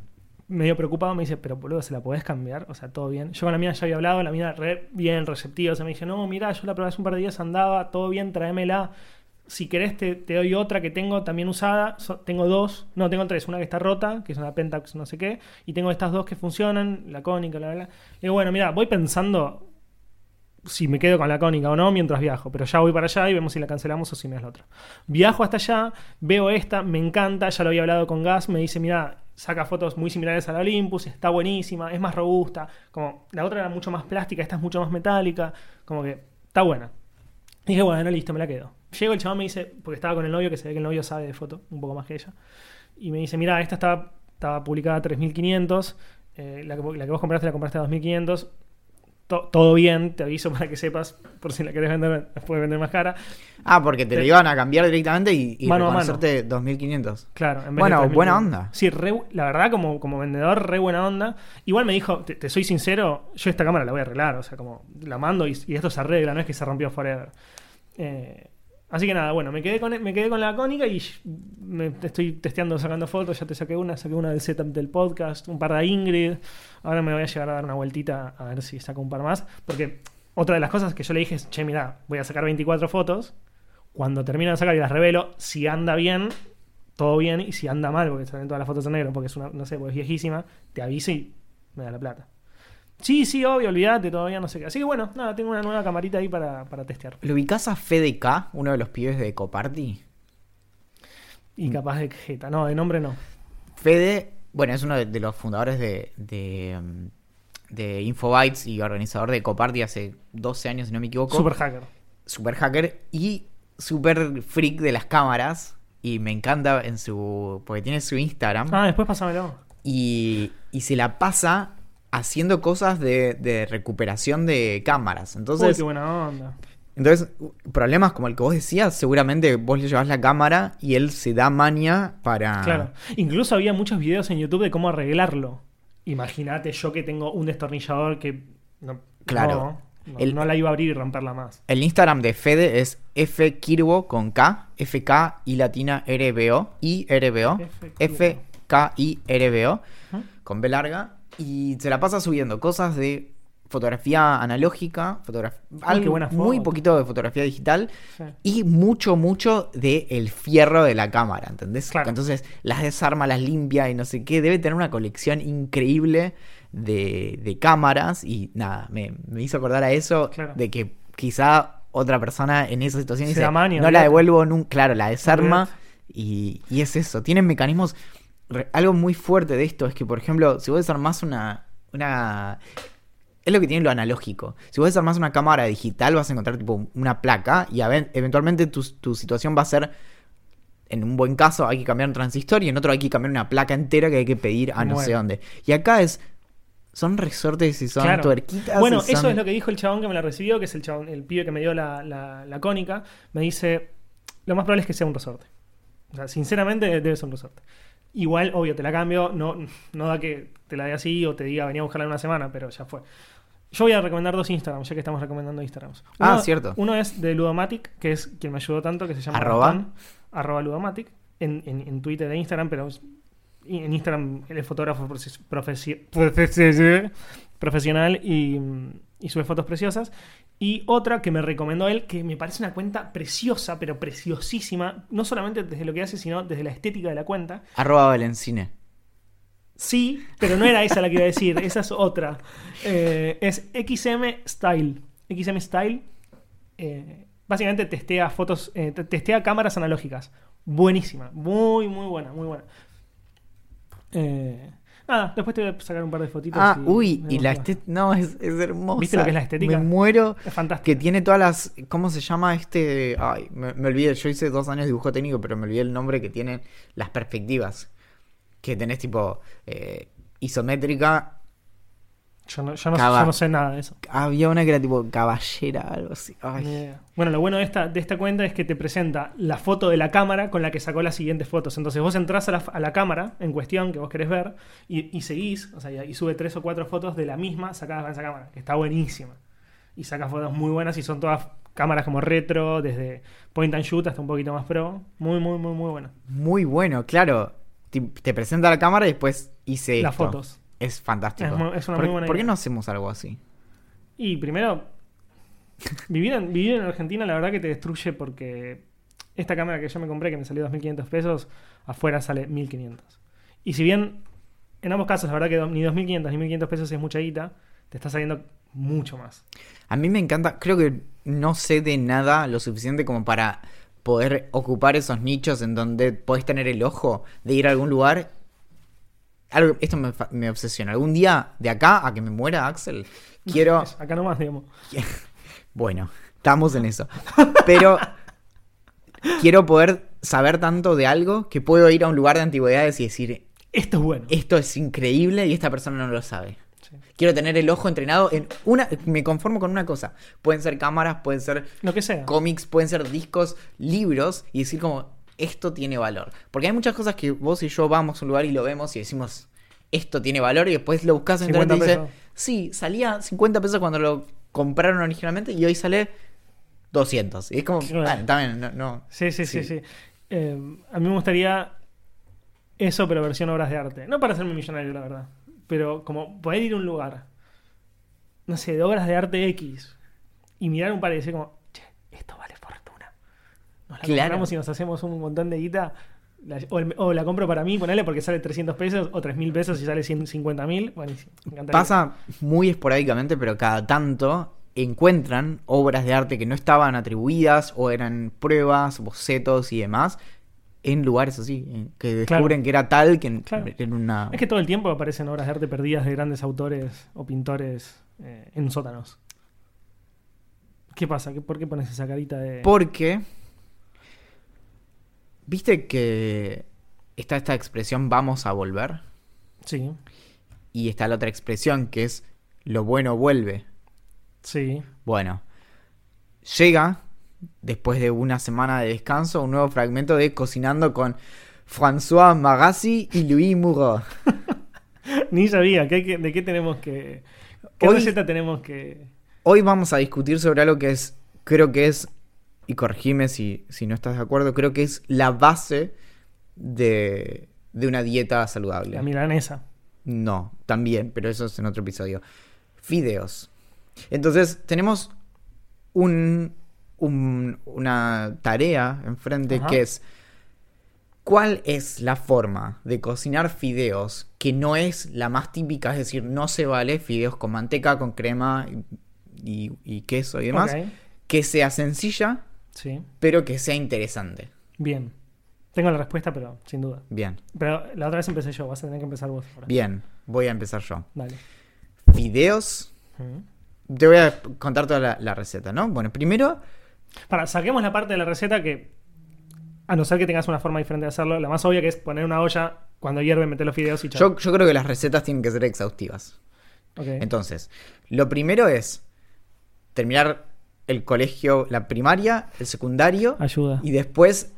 Medio preocupado, me dice, pero boludo, ¿se la podés cambiar? O sea, todo bien. Yo con la mía ya había hablado, la mía re bien receptiva. O sea, me dice, no, mira, yo la probé hace un par de días, andaba, todo bien, tráemela. Si querés, te, te doy otra que tengo también usada. So- tengo dos, no, tengo tres. Una que está rota, que es una Pentax, no sé qué. Y tengo estas dos que funcionan, la cónica, la, la, la. Le digo, bueno, mira, voy pensando si me quedo con la cónica o no mientras viajo, pero ya voy para allá y vemos si la cancelamos o si me es la otra. Viajo hasta allá, veo esta, me encanta, ya lo había hablado con Gas, me dice, mira, saca fotos muy similares a la Olympus, está buenísima, es más robusta, como la otra era mucho más plástica, esta es mucho más metálica, como que está buena. Y dije, bueno, listo, me la quedo. Llego, el chaval me dice, porque estaba con el novio, que se ve que el novio sabe de foto, un poco más que ella, y me dice, mira, esta estaba, publicada a 3500, eh, la, que, la que vos compraste la compraste a 2500, to- todo bien, te aviso para que sepas, por si la querés vender, la puedes vender más cara. Ah, porque te lo iban a cambiar directamente y, y Mano a mano. reconocerte 2500. Claro, en vez Bueno, de 3.000. buena onda. Sí, re- la verdad, como, como vendedor, re buena onda. Igual me dijo, te, te soy sincero, yo esta cámara la voy a arreglar, o sea, como la mando y, y esto se arregla, no es que se rompió forever. Eh, así que nada, bueno, me quedé con, me quedé con la cónica y me estoy testeando, sacando fotos, ya te saqué una, saqué una del setup del podcast, un par de Ingrid, ahora me voy a llegar a dar una vueltita a ver si saco un par más, porque otra de las cosas que yo le dije es, che, mira, voy a sacar 24 fotos, cuando termino de sacar y las revelo, si anda bien, todo bien, y si anda mal, porque salen todas las fotos en negro, porque es una, no sé, porque es viejísima, te aviso y me da la plata. Sí, sí, obvio, olvídate, todavía no sé qué. Así que bueno, nada, tengo una nueva camarita ahí para, para testear. ¿Lo ubicás a Fede K, uno de los pibes de Ecoparty? Y capaz de jeta. No, de nombre no. Fede, bueno, es uno de, de los fundadores de, de, de Infobytes y organizador de Ecoparty hace 12 años, si no me equivoco. Super hacker. super hacker y super freak de las cámaras. Y me encanta en su. porque tiene su Instagram. Ah, después pásamelo. Y, y se la pasa haciendo cosas de, de recuperación de cámaras. Uy, Entonces, qué buena onda. entonces, problemas como el que vos decías, seguramente vos le llevas la cámara y él se da maña para. Claro. Incluso había muchos videos en YouTube de cómo arreglarlo. Imagínate yo que tengo un destornillador que. No, Claro. No, no- El- no la iba a abrir y romperla más. El Instagram de Fede es fkirbo con K, FK y latina RBO, y RBO, F FKIRBO, Ujú. con B larga, y se la pasa subiendo cosas de fotografía analógica, fotograf- qué algo buena muy poquito de fotografía digital Sí. y mucho, mucho de el fierro de la cámara, ¿entendés? Claro. Entonces las desarma, las limpia y no sé qué. Debe tener una colección increíble de, de cámaras y nada, me, me hizo acordar a eso Claro. de que quizá otra persona en esa situación Se dice, no la olvídate". devuelvo nunca, claro, la desarma y, y es eso. Tienen mecanismos, algo muy fuerte de esto es que, por ejemplo, si vos desarmás una... una es lo que tiene lo analógico. Si vos desarmás una cámara digital, vas a encontrar tipo una placa y eventualmente tu, tu situación va a ser, en un buen caso, hay que cambiar un transistor y en otro hay que cambiar una placa entera que hay que pedir a no sé dónde. Y acá es, son resortes y son Claro. tuerquitas. Bueno, eso es lo que dijo el chabón que me la recibió, que es el chabón, el pibe que me dio la, la- la cónica. Me dice, lo más probable es que sea un resorte. O sea, sinceramente debe ser un resorte. Igual, obvio, te la cambio, no, no da que te la dé así o te diga venía a buscarla en una semana, pero ya fue. Yo voy a recomendar dos Instagrams, ya que estamos recomendando Instagrams. Ah, cierto. Uno es de Ludomatic, que es quien me ayudó tanto, que se llama Arroba. Arroba Ludomatic, en, en, en Twitter e Instagram, pero en Instagram él es fotógrafo profesi- profesi- profesi- profesional y, y sube fotos preciosas. Y otra que me recomendó él, que me parece una cuenta preciosa, pero preciosísima, no solamente desde lo que hace, sino desde la estética de la cuenta. Arroba Valencine. Sí, pero no era esa la que iba a decir, esa es otra. Eh, es XM Style. XM Style. eh, básicamente testea fotos, eh, te- testea cámaras analógicas. Buenísima, muy, muy buena, muy buena. Eh, nada, después te voy a sacar un par de fotitos. Ah, y uy, y la estética. No, es, es hermosa. ¿Viste lo que es la estética? Me muero. Es fantástico. Que tiene todas las. ¿Cómo se llama este? Ay, me, me olvidé. Yo hice dos años de dibujo técnico, pero me olvidé el nombre que tienen las perspectivas. Que tenés tipo eh, isométrica. Yo no, yo no- Cava- yo no sé nada de eso. Había una que era tipo caballera, algo así. Ay. Bueno, lo bueno de esta, de esta cuenta es que te presenta la foto de la cámara con la que sacó las siguientes fotos. Entonces vos entrás a la, a la cámara en cuestión que vos querés ver y, y seguís, o sea, y sube tres o cuatro fotos de la misma sacadas con esa cámara, que está buenísima. Y saca fotos muy buenas y son todas cámaras como retro, desde point and shoot hasta un poquito más pro. Muy, muy, muy, muy buena. Muy bueno, claro. Te, te presenta la cámara y después hice Las esto. fotos. Es fantástico. Es una ¿Por, muy buena ¿por qué idea. no hacemos algo así? Y primero, vivir en, vivir en Argentina la verdad que te destruye porque esta cámara que yo me compré, que me salió 2.500 pesos, afuera sale 1.500. Y si bien en ambos casos la verdad que ni 2.500 ni 1.500 pesos es mucha guita, te está saliendo mucho más. A mí me encanta, creo que no sé de nada lo suficiente como para poder ocupar esos nichos en donde podés tener el ojo de ir a algún lugar. Algo, esto me, obsesiona. Algún día de acá a que me muera Axel, quiero... Acá nomás, digamos. Bueno, estamos en eso. Pero quiero poder saber tanto de algo que puedo ir a un lugar de antigüedades y decir, Esto es bueno. esto es increíble y esta persona no lo sabe. Sí. Quiero tener el ojo entrenado en una. Me conformo con una cosa. Pueden ser cámaras, pueden ser Lo que sea. cómics, pueden ser discos, libros y decir como esto tiene valor. Porque hay muchas cosas que vos y yo vamos a un lugar y lo vemos y decimos esto tiene valor y después lo buscas en 50 internet y dice, pesos. sí, salía 50 pesos cuando lo compraron originalmente y hoy sale 200. Y es como, Claro. bueno, también, no, no. Sí, sí, sí, Sí. sí. Eh, a mí me gustaría eso, pero versión obras de arte. No para hacerme millonario, la verdad. Pero como poder ir a un lugar, no sé, de obras de arte X y mirar un par y decir como, che, esto vale fortuna. Nos la Claro. compramos y nos hacemos un montón de guita. la- o, el- o la compro para mí, ponele porque sale 300 pesos o 3.000 pesos y sale 150 mil. Buenísimo. Pasa muy esporádicamente, pero cada tanto encuentran obras de arte que no estaban atribuidas o eran pruebas, bocetos y demás en lugares así, que descubren que era tal que en, Claro. en una... Es que todo el tiempo aparecen obras de arte perdidas de grandes autores o pintores eh, en sótanos. ¿Qué pasa? ¿Qué- ¿Por qué pones esa carita de.? Porque. ¿Viste que está esta expresión vamos a volver? Sí, Y está la otra expresión que es lo bueno vuelve. sí. Bueno, llega después de una semana de descanso un nuevo fragmento de Cocinando con François Magassi y Louis Moreau. Ni sabía. ¿qué hay que- ¿De qué tenemos que.? ¿Qué Hoy- receta tenemos que.? Hoy vamos a discutir sobre algo que es, creo que es, y corregime si, si no estás de acuerdo, creo que es la base de, de una dieta saludable. La milanesa. No, también, pero eso es en otro episodio. Fideos. Entonces, tenemos un, un- una tarea enfrente Ajá. que es ¿cuál es la forma de cocinar fideos que no es la más típica? Es decir, no se vale fideos con manteca, con crema y, y queso y demás. Que sea sencilla, Sí. pero que sea interesante. Bien. Tengo la respuesta, pero sin duda. Bien, Pero la otra vez empecé yo. Vas a tener que empezar vos ahora. bien, voy a empezar yo. Dale. Fideos Ujú. Te voy a contar toda la, la receta, ¿no? Bueno, primero, Para, saquemos la parte de la receta que, a no ser que tengas una forma diferente de hacerlo, la más obvia que es poner una olla cuando hierve, meter los fideos y chao. yo, yo creo que las recetas tienen que ser exhaustivas. Ok. Entonces, lo primero es terminar el colegio, la primaria, el secundario, Ayuda. y después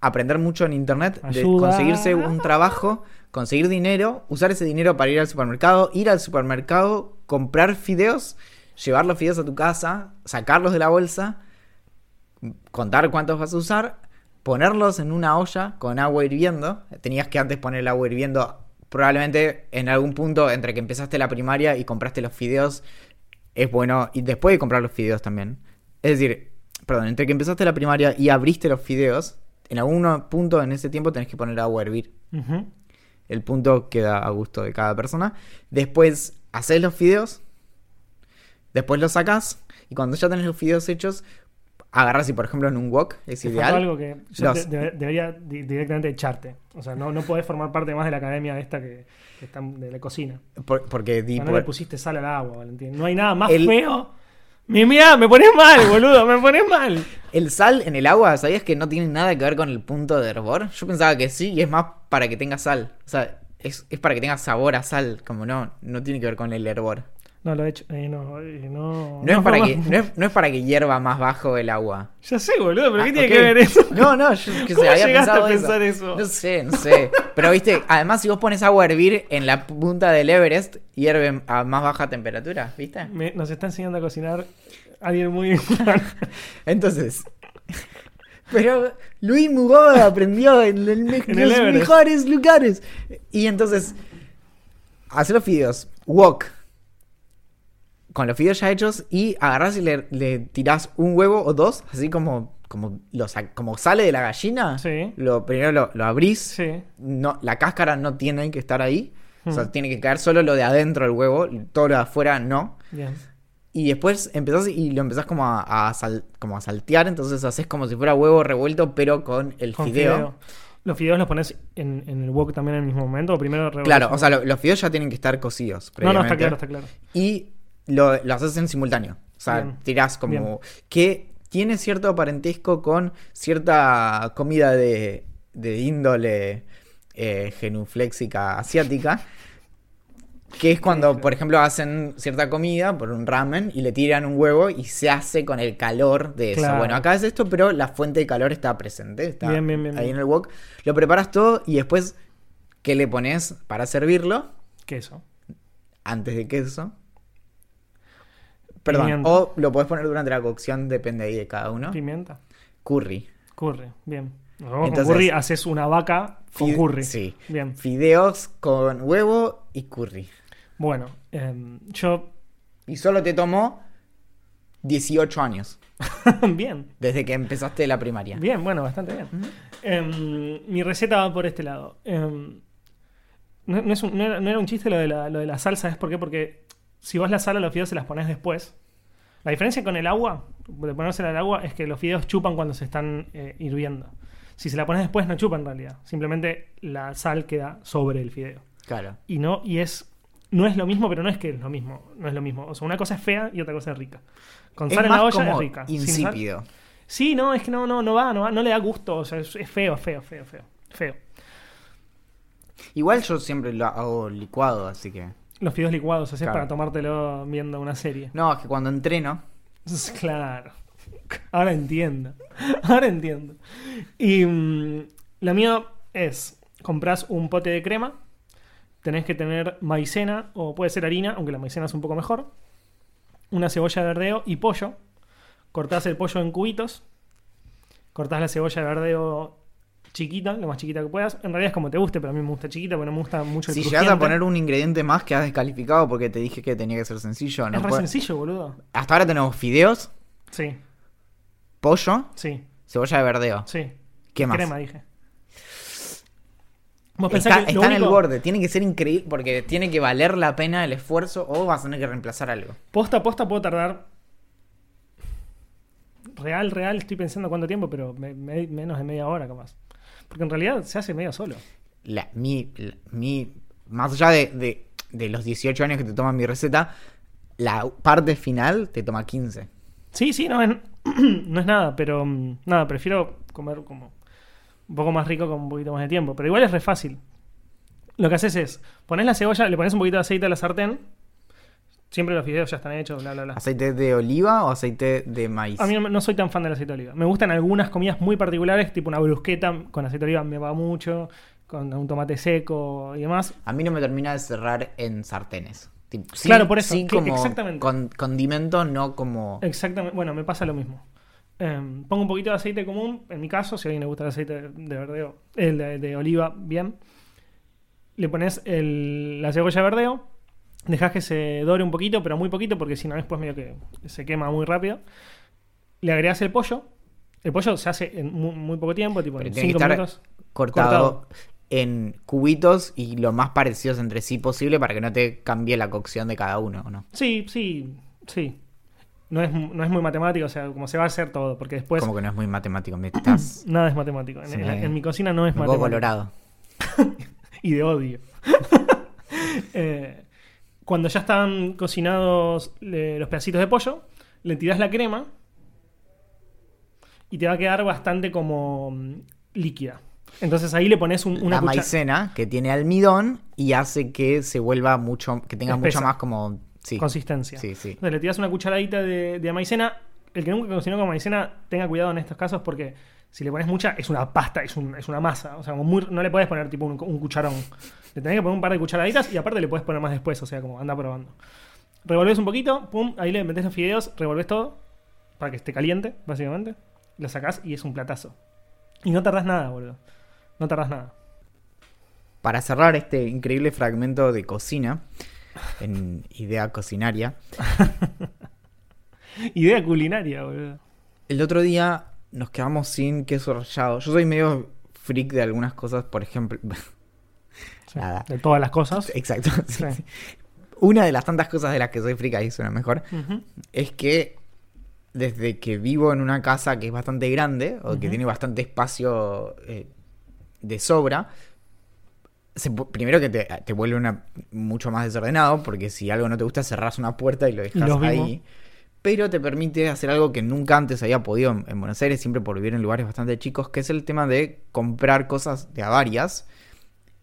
aprender mucho en internet, de Ayuda. conseguirse un trabajo, conseguir dinero, usar ese dinero para ir al supermercado, ir al supermercado, comprar fideos, llevar los fideos a tu casa, sacarlos de la bolsa, contar cuántos vas a usar, ponerlos en una olla con agua hirviendo. Tenías que antes poner el agua hirviendo, probablemente en algún punto entre que empezaste la primaria y compraste los fideos, es bueno, y después de comprar los fideos también. Es decir, perdón, entre que empezaste la primaria y abriste los fideos, en algún punto en ese tiempo tenés que poner agua a hervir. El punto queda a gusto de cada persona. Después haces los fideos. Después los sacas. Y cuando ya tenés los fideos hechos, agarras y por ejemplo en un wok es Te ideal. algo que yo Los- de- de- debería di- directamente echarte. O sea, no, no podés formar parte más de la academia esta que, que está de la cocina. por- porque di no por- le pusiste sal al agua, Valentín. No hay nada más El- feo. Mi- Mirá, me pones mal, boludo, me pones mal. el sal en el agua, ¿sabías que no tiene nada que ver con el punto de hervor? Yo pensaba que sí, y es más para que tenga sal. O sea, es, es para que tenga sabor a sal, como no, no tiene que ver con el hervor. No, lo he hecho. eh, no, eh, no, No, es para que, no, es, no es para que hierva más bajo el agua. Ya sé, boludo, pero ¿qué Ah, tiene que ver eso? No, no, yo que ¿Cómo se había llegaste pensado a pensar eso. eso? No sé, no sé. Pero viste, además si vos pones agua a hervir en la punta del Everest, hierve a más baja temperatura, ¿viste? Me- nos está enseñando a cocinar alguien muy... Entonces. Pero Luis Mugó aprendió en, el los mejores lugares. Y entonces, hacer los fideos, wok, con los fideos ya hechos, y agarrás y le, le tirás un huevo o dos, así como, como, lo como sale de la gallina. Sí. Lo, primero lo, lo abrís. sí. No, la cáscara no tiene que estar ahí. O sea, Hmm. tiene que caer solo lo de adentro del huevo, todo lo de afuera no. Bien. Y después empezás y lo empezás como a, a sal- como a saltear, entonces haces como si fuera huevo revuelto, pero con el Con fideo. fideo. ¿Los fideos los pones en, en el wok también en el mismo momento? ¿O primero Claro, o sea, lo- los fideos ya tienen que estar cocidos. No, no, está claro, está claro. Y lo, lo haces en simultáneo. O sea, Bien. tirás como. Bien. Que tiene cierto parentesco con cierta comida de, de índole eh, genuflexica asiática. Que es cuando, por ejemplo, hacen cierta comida por un ramen y le tiran un huevo y se hace con el calor de eso. Claro. Bueno, acá es esto, pero la fuente de calor está presente. Está Bien, bien, bien, ahí en el wok. Lo preparas todo y después, ¿qué le pones para servirlo? Queso. Antes de queso. Perdón, Pimienta. o lo podés poner durante la cocción, depende ahí de cada uno. Pimienta. Curry. Curry. Bien. Entonces- con curry, haces una vaca con curry. Sí. Bien. Fideos con huevo y curry. Bueno, em, yo. Y solo te tomó 18 años. bien. Desde que empezaste la primaria. Bien, bueno, bastante bien. Em, mi receta va por este lado. Em, no, no es un- no era, no era un chiste lo de, la, lo de la salsa, ¿es por qué? Porque si vos la sal a los fideos se las pones después. La diferencia con el agua, de ponérsela al agua, es que los fideos chupan cuando se están eh, hirviendo. Si se la pones después, no chupa en realidad. Simplemente la sal queda sobre el fideo. Claro. Y no, y es. No es lo mismo, pero no es que es lo mismo. No es lo mismo. O sea, una cosa es fea y otra cosa es rica. Con Es sal en la olla como es rica. Insípido. Sí, no, es que no, no, no va, no va, no le da gusto. O sea, es, es feo, feo, feo, feo. Feo. Igual yo siempre lo hago licuado, así que. Los fideos licuados, así es Claro. para tomártelo viendo una serie. No, es que cuando entreno. Claro. Ahora entiendo. Ahora entiendo. Y mm, la mía es: compras un pote de crema. Tenés que tener maicena o puede ser harina, aunque la maicena es un poco mejor. Una cebolla de verdeo y pollo. Cortás el pollo en cubitos. Cortás la cebolla de verdeo chiquita, lo más chiquita que puedas. En realidad es como te guste, pero a mí me gusta chiquita porque no me gusta mucho el Si llegas a poner un ingrediente más, quedas descalificado porque te dije que tenía que ser sencillo. No Es re puede- sencillo, boludo. Hasta ahora tenemos fideos, Sí, pollo, sí, cebolla de verdeo. sí. ¿Qué más? Crema, dije. Vos Está, que en el borde, tiene que ser increíble porque tiene que valer la pena el esfuerzo o vas a tener que reemplazar algo. Posta a posta puedo tardar. Real, real, estoy pensando cuánto tiempo, pero me- me- menos de media hora capaz. Porque en realidad se hace medio solo. La, mi, la- mi, más allá de, de- de los 18 años que te toma mi receta, la parte final te toma 15. Sí, sí, no es, no es nada, pero mm, nada, prefiero comer como un poco más rico con un poquito más de tiempo. Pero igual es re fácil. Lo que haces es, pones la cebolla, le pones un poquito de aceite a la sartén. Siempre los fideos ya están hechos, bla, bla, bla. ¿Aceite de oliva o aceite de maíz? A mí no, no soy tan fan del aceite de oliva. Me gustan algunas comidas muy particulares, tipo una brusqueta con aceite de oliva me va mucho, con un tomate seco y demás. A mí no me termina de cerrar en sartenes. Tipo, sí- Claro, por eso, sí como exactamente. Con, condimento, no como. Exactamente, bueno, me pasa lo mismo. Em, pongo un poquito de aceite común, en mi caso, si a alguien le gusta el aceite de verdeo, el de, de oliva, bien. Le pones el- la cebolla de verdeo, dejas que se dore un poquito, pero muy poquito, porque si no después medio que se quema muy rápido. Le agregas el pollo. El pollo se hace en muy, muy poco tiempo, tipo en tiene que 5 estar minutos. cortado, en cubitos y lo más parecidos entre sí posible para que no te cambie la cocción de cada uno, ¿o ¿no? Sí, sí, sí. No es, no es muy matemático, o sea, como se va a hacer todo, porque después Como que no es muy matemático, me estás nada es matemático. En, mi cocina no es poco matemático. colorado. y de odio. Eh, cuando ya están cocinados eh, los pedacitos de pollo, le tiras la crema y te va a quedar bastante como mm, líquida. Entonces ahí le pones un- una la cuchara. maicena que tiene almidón y hace que se vuelva mucho, que tenga Espesa. mucho más como, sí, consistencia. sí, sí. Entonces le tiras una cucharadita de, de maicena. El que nunca cocinó con maicena, tenga cuidado en estos casos porque si le pones mucha, es una pasta, es, un- es una masa. O sea, como muy- no le puedes poner tipo un, un cucharón. Le tenés que poner un par de cucharaditas y aparte le puedes poner más después. O sea, como anda probando. Revolves un poquito, pum, ahí le metes los fideos, revolves todo para que esté caliente, básicamente. Lo sacás y es un platazo. Y no tardás nada, boludo. No tardás nada. Para cerrar este increíble fragmento de cocina, en idea cocinaria, Idea culinaria, boludo. el otro día nos quedamos sin queso rallado. Yo soy medio freak de algunas cosas, por ejemplo... Sí, Nada. De todas las cosas. Exacto. sí, Sí. sí. Una de las tantas cosas de las que soy freak, ahí suena mejor, es que desde que vivo en una casa que es bastante grande o que tiene bastante espacio eh, de sobra, se primero que te, te vuelve una, mucho más desordenado, porque si algo no te gusta, cerrás una puerta y lo dejas mismo. Pero te permite hacer algo que nunca antes había podido en, en Buenos Aires, siempre por vivir en lugares bastante chicos, que es el tema de comprar cosas de a varias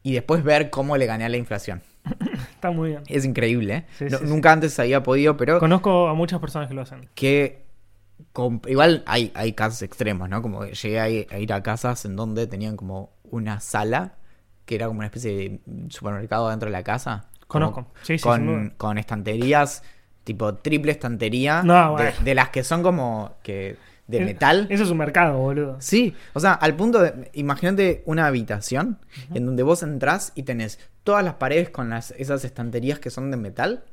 y después ver cómo le gané a la inflación. Está muy bien. Es increíble. ¿eh? Sí, No- sí, sí. nunca antes había podido, pero Conozco a muchas personas que lo hacen. que igual hay, hay casos extremos, ¿no? Como llegué a ir, a ir a casas en donde tenían como una sala que era como una especie de supermercado dentro de la casa. Conozco. Sí, sí, con estanterías, tipo triple estantería, No, de, bueno. de las que son como que de metal. Eso es un mercado, boludo. Sí, o sea, al punto de, imagínate una habitación en donde vos entrás y tenés todas las paredes con las, esas estanterías que son de metal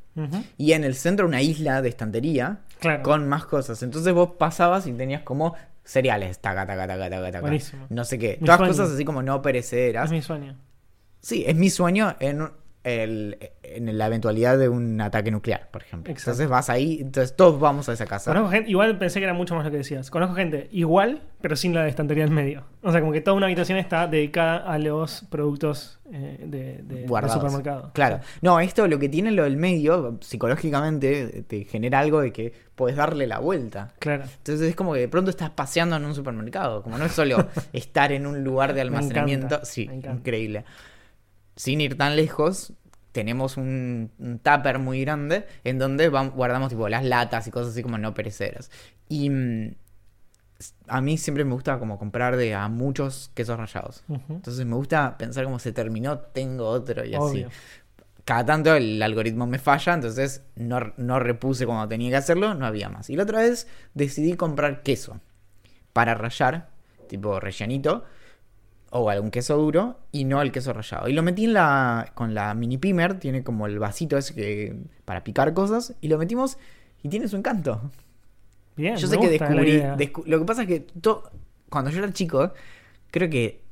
y en el centro una isla de estantería Claro. con más cosas. Entonces vos pasabas y tenías como cereales, taca, taca, taca, taca, taca. Buenísimo. No sé qué. Mi Todas sueño. cosas así como no perecederas. Es mi sueño. Sí, es mi sueño en, el- en la eventualidad de un ataque nuclear, por ejemplo. Exacto. Entonces vas ahí, entonces todos vamos a esa casa. Conozco gente, igual pensé que era mucho más lo que decías. Conozco gente igual, pero sin la de estantería en medio. O sea, como que toda una habitación está dedicada a los productos eh, de, del supermercado. Claro. No, esto lo que tiene lo del medio, psicológicamente, te genera algo de que puedes darle la vuelta. claro. Entonces es como que de pronto estás paseando en un supermercado. Como no es solo estar en un lugar de Me almacenamiento. encanta, sí, me increíble. Sin ir tan lejos, tenemos un, un tupper muy grande en donde guardamos tipo las latas y cosas así como no pereceras. Y mm, a mí siempre me gusta como comprar de a muchos quesos rallados. Ujú. Entonces me gusta pensar como se terminó, tengo otro y así. Obvio. Cada tanto el algoritmo me falla, entonces no, no repuse cuando tenía que hacerlo, no había más. Y la otra vez decidí comprar queso para rallar, tipo rellenito, o algún queso duro, y no el queso rallado. Y lo metí en la, con la mini pimer, tiene como el vasito ese que, para picar cosas, y lo metimos y tiene su encanto. Bien, Yo sé que descubrí. descu- lo que pasa es que to- cuando yo era chico, creo que.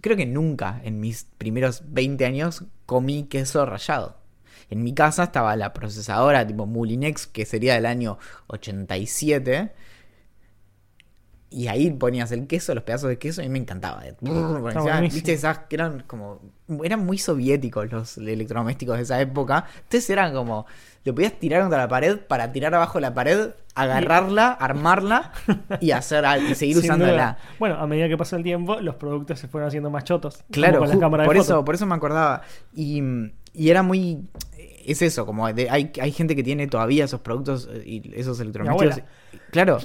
Creo que nunca en mis primeros 20 años comí queso rallado. En mi casa estaba la procesadora tipo Mulinex, que sería del año 87. Y ahí ponías el queso, los pedazos de queso, y me encantaba. Brrr, encima, buenísimo. Viste, esas que eran como. Eran muy soviéticos los electrodomésticos de esa época. Entonces eran como. Lo podías tirar contra la pared para tirar abajo la pared, agarrarla, armarla y hacer y seguir Sin usándola. duda. Bueno, a medida que pasó el tiempo, los productos se fueron haciendo más chotos. Claro, con de por eso, por eso me acordaba. Y, y era muy. Es eso, como de- hay, hay gente que tiene todavía esos productos eh, y esos electrodomésticos. Claro,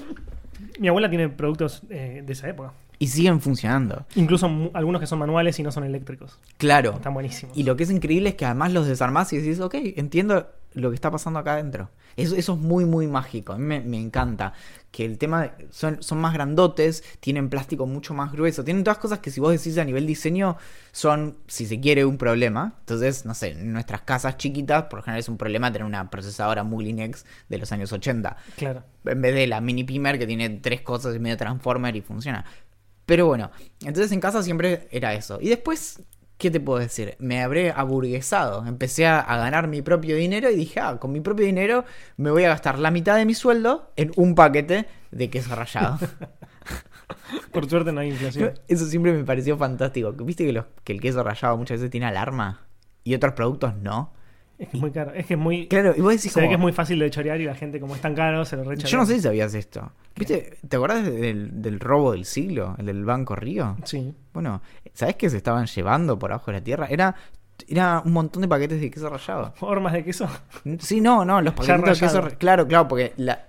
Mi abuela tiene productos eh, de esa época. Y siguen funcionando. Incluso algunos que son manuales y no son eléctricos. Claro. Están buenísimos. Y lo que es increíble es que además los desarmás y decís, ok, entiendo lo que está pasando acá adentro. Eso, eso es muy, muy mágico. A mí me, me encanta. Que el tema de- son, son más grandotes, tienen plástico mucho más grueso, tienen todas cosas que si vos decís a nivel diseño son, si se quiere, un problema. Entonces, no sé, en nuestras casas chiquitas, por lo general es un problema tener una procesadora Mulinex de los años 80 Claro. en vez de la mini pimer que tiene tres cosas y medio transformer y funciona. Pero bueno, entonces en casa siempre era eso. Y después, ¿qué te puedo decir? Me habré aburguesado. Empecé a, a ganar mi propio dinero y dije, ah, con mi propio dinero me voy a gastar la mitad de mi sueldo en un paquete de queso rallado. Por suerte no hay inflación. Eso siempre me pareció fantástico. ¿Viste que, los- que el queso rallado muchas veces tiene alarma? Y otros productos no. Es que es muy caro. Es que es muy. Claro, y vos decís se ve que es muy fácil de chorear y la gente, como es tan caro, se lo recha. Yo no sé si sabías esto. ¿Viste? ¿Te acordás del, del robo del siglo? El del Banco Río. Sí. Bueno, ¿sabés qué se estaban llevando por abajo de la tierra? Era, era un montón de paquetes de queso rallado. Formas de queso. Sí, no, no, los Ya paquetitos de queso. Claro, claro, porque la-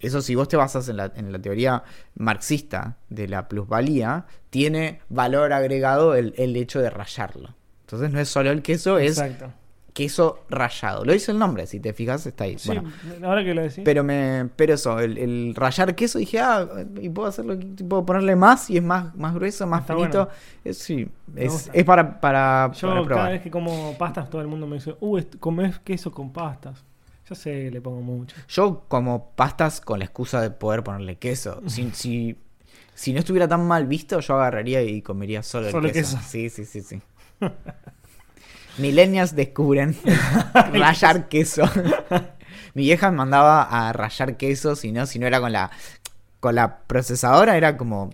eso si vos te basas en la, en la teoría marxista de la plusvalía, tiene valor agregado el, el hecho de rallarlo. Entonces no es solo el queso, es Exacto. Queso rallado. Lo dice el nombre, si te fijas, está ahí. Sí, Bueno, ahora que lo decís. pero me, pero eso, el, el rallar queso dije, ah, y puedo hacerlo, puedo ponerle más y es más, más grueso, más Está finito. bueno. Es, sí, es, es para, para, Yo para cada vez que como pastas, todo el mundo me dice, uh, comés queso con pastas. Yo sé, le pongo mucho. Yo como pastas con la excusa de poder ponerle queso. Si, si, si no estuviera tan mal visto, yo agarraría y comería solo, Solo el queso. queso. Sí, sí, sí, sí. Millennials descubren rayar queso. Mi vieja me mandaba a rayar queso, si no, si no era con la con la procesadora, era como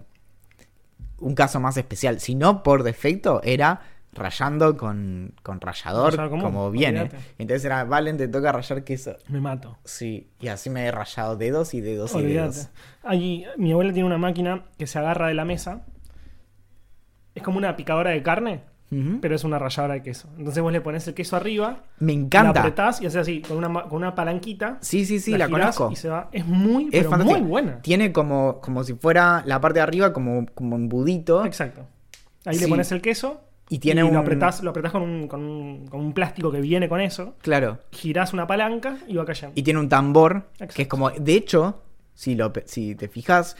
un caso más especial. Si no, por defecto, era rayando con, con rallador, como viene. Entonces era, Valen, te toca rayar queso. Me mato. Sí, y así me he rayado dedos y dedos y dedos. Allí, mi abuela tiene una máquina que se agarra de la mesa. Es como una picadora de carne, Pero es una ralladora de queso. Entonces vos le pones el queso arriba, Me la encanta. apretás y haces así, con una, con una palanquita. Sí, sí, sí, la, conozco. Y se va. Es muy, Es pero muy buena. Tiene como, como si fuera la parte de arriba como, como embudito. Exacto. Ahí Sí. le pones el queso Y tiene y un. lo apretás, lo apretás con, un, con, un, con un plástico que viene con eso. Claro. Girás una palanca y va cayendo. Y tiene un tambor que es como. De hecho, si, lo, si te fijas,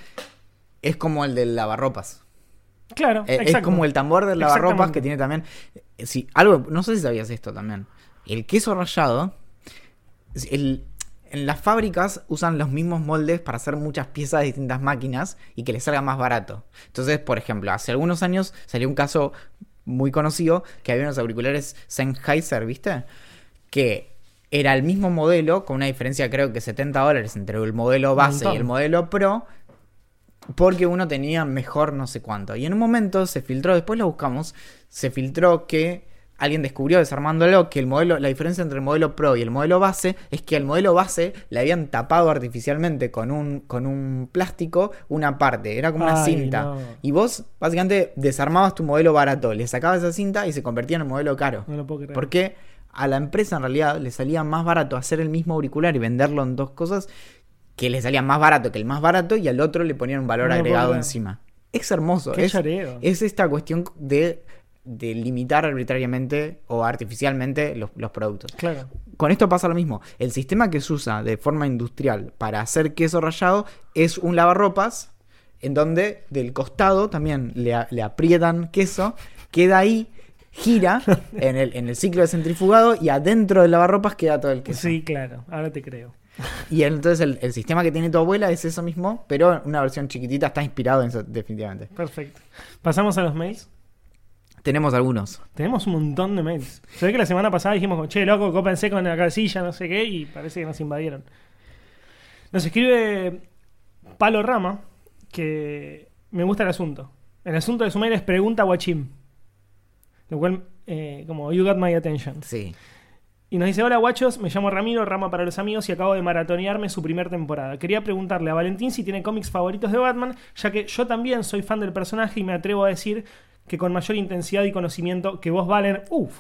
es como el del lavarropas. Claro, Eh, Es como el tambor del lavarropas que tiene también. eh, Sí, algo, no sé si sabías esto también. El queso rallado, el- en las fábricas usan los mismos moldes para hacer muchas piezas de distintas máquinas y que les salga más barato. Entonces, por ejemplo, hace algunos años salió un caso muy conocido que había unos auriculares Sennheiser, ¿viste? Que era el mismo modelo, con una diferencia creo que 70 dólares entre el modelo base y el modelo Pro, porque uno tenía mejor no sé cuánto. Y en un momento se filtró, después lo buscamos, se filtró que alguien descubrió desarmándolo que el modelo, la diferencia entre el modelo Pro y el modelo base es que al modelo base le habían tapado artificialmente con un, con un plástico una parte, era como una Ay, cinta. no. Y vos básicamente desarmabas tu modelo barato, le sacabas esa cinta y se convertía en el modelo caro. No lo puedo creer. Porque a la empresa en realidad le salía más barato hacer el mismo auricular y venderlo en dos cosas que le salía más barato que el más barato y al otro le ponían un valor No agregado encima. Es hermoso. Qué Es, es esta cuestión de, de limitar arbitrariamente o artificialmente los, los productos. Claro. Con esto pasa lo mismo. El sistema que se usa de forma industrial para hacer queso rallado es un lavarropas en donde del costado también le, le aprietan queso, queda ahí, gira en el, en el ciclo de centrifugado y adentro del lavarropas queda todo el queso. Sí, claro. Ahora te creo. Y entonces el, el sistema que tiene tu abuela es eso mismo, pero una versión chiquitita está inspirado en eso definitivamente. Perfecto. Pasamos a los mails. Tenemos algunos. Tenemos un montón de mails. Se ve que la semana pasada dijimos, che, loco, cópense con la casilla, no sé qué, y parece que nos invadieron. Nos escribe Palo Rama, que me gusta el asunto. El asunto de su mail es pregunta guachim. Lo cual, eh, como, you got my attention. Sí. Y nos dice, hola guachos, me llamo Ramiro, Rama para los amigos, y acabo de maratonearme su primer temporada. Quería preguntarle a Valentín si tiene cómics favoritos de Batman, ya que yo también soy fan del personaje y me atrevo a decir que con mayor intensidad y conocimiento que vos, Valen, uff.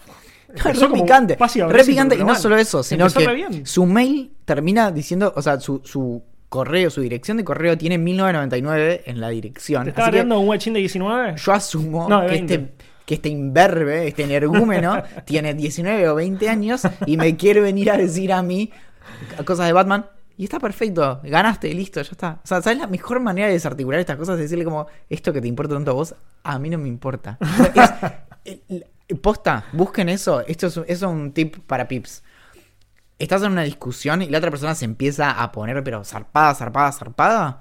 re picante. Re picante. Y no solo eso, sino que su mail termina diciendo, o sea, su, su correo, su dirección de correo tiene 1999 en la dirección. ¿Te estaba dando un guachín de 19? yo asumo No, de que 20. este, que este imberbe, este energúmeno, tiene 19 o 20 años y me quiere venir a decir a mí cosas de Batman. Y está perfecto, ganaste, listo, ya está. O sea, ¿sabes la mejor manera de desarticular estas cosas? Es decirle como, esto que te importa tanto a vos, a mí no me importa. O sea, es- el- el- posta, busquen eso. Esto es, es un tip para pips. Estás en una discusión y la otra persona se empieza a poner, pero zarpada, zarpada, zarpada.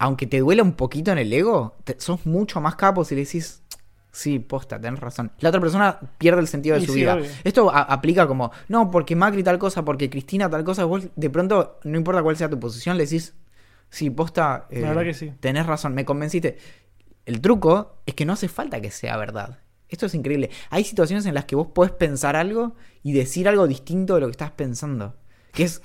Aunque te duela un poquito en el ego, te- sos mucho más capo si le decís, sí, posta, tenés razón. La otra persona pierde el sentido de Y su sí, vida. obvio. Esto aplica como, no, porque Macri tal cosa, porque Cristina tal cosa. Vos de pronto, no importa cuál sea tu posición, le decís, sí, posta, eh, La verdad que sí. tenés razón, me convenciste. El truco es que no hace falta que sea verdad. Esto es increíble. Hay situaciones en las que vos podés pensar algo y decir algo distinto de lo que estás pensando. Que es.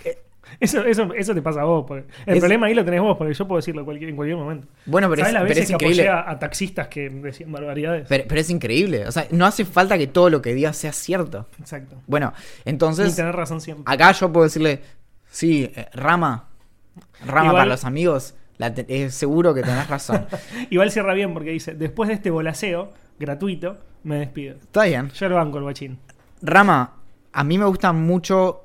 Eso, eso, eso te pasa a vos. porque el Es- problema ahí lo tenés vos, porque yo puedo decirlo cualquier- en cualquier momento. bueno, pero es, ¿Sabes las pero veces es que increíble. a, a taxistas que decían barbaridades? Pero, pero es increíble. O sea, no hace falta que todo lo que digas sea cierto. Exacto. Bueno, entonces. tener razón siempre. Acá yo puedo decirle, sí, eh, Rama. Rama Igual- para los amigos. la te- eh, seguro que tenés razón. Igual cierra bien porque dice, después de este bolaseo gratuito, me despido. Está bien. Yo lo banco el guachín. Rama, a mí me gusta mucho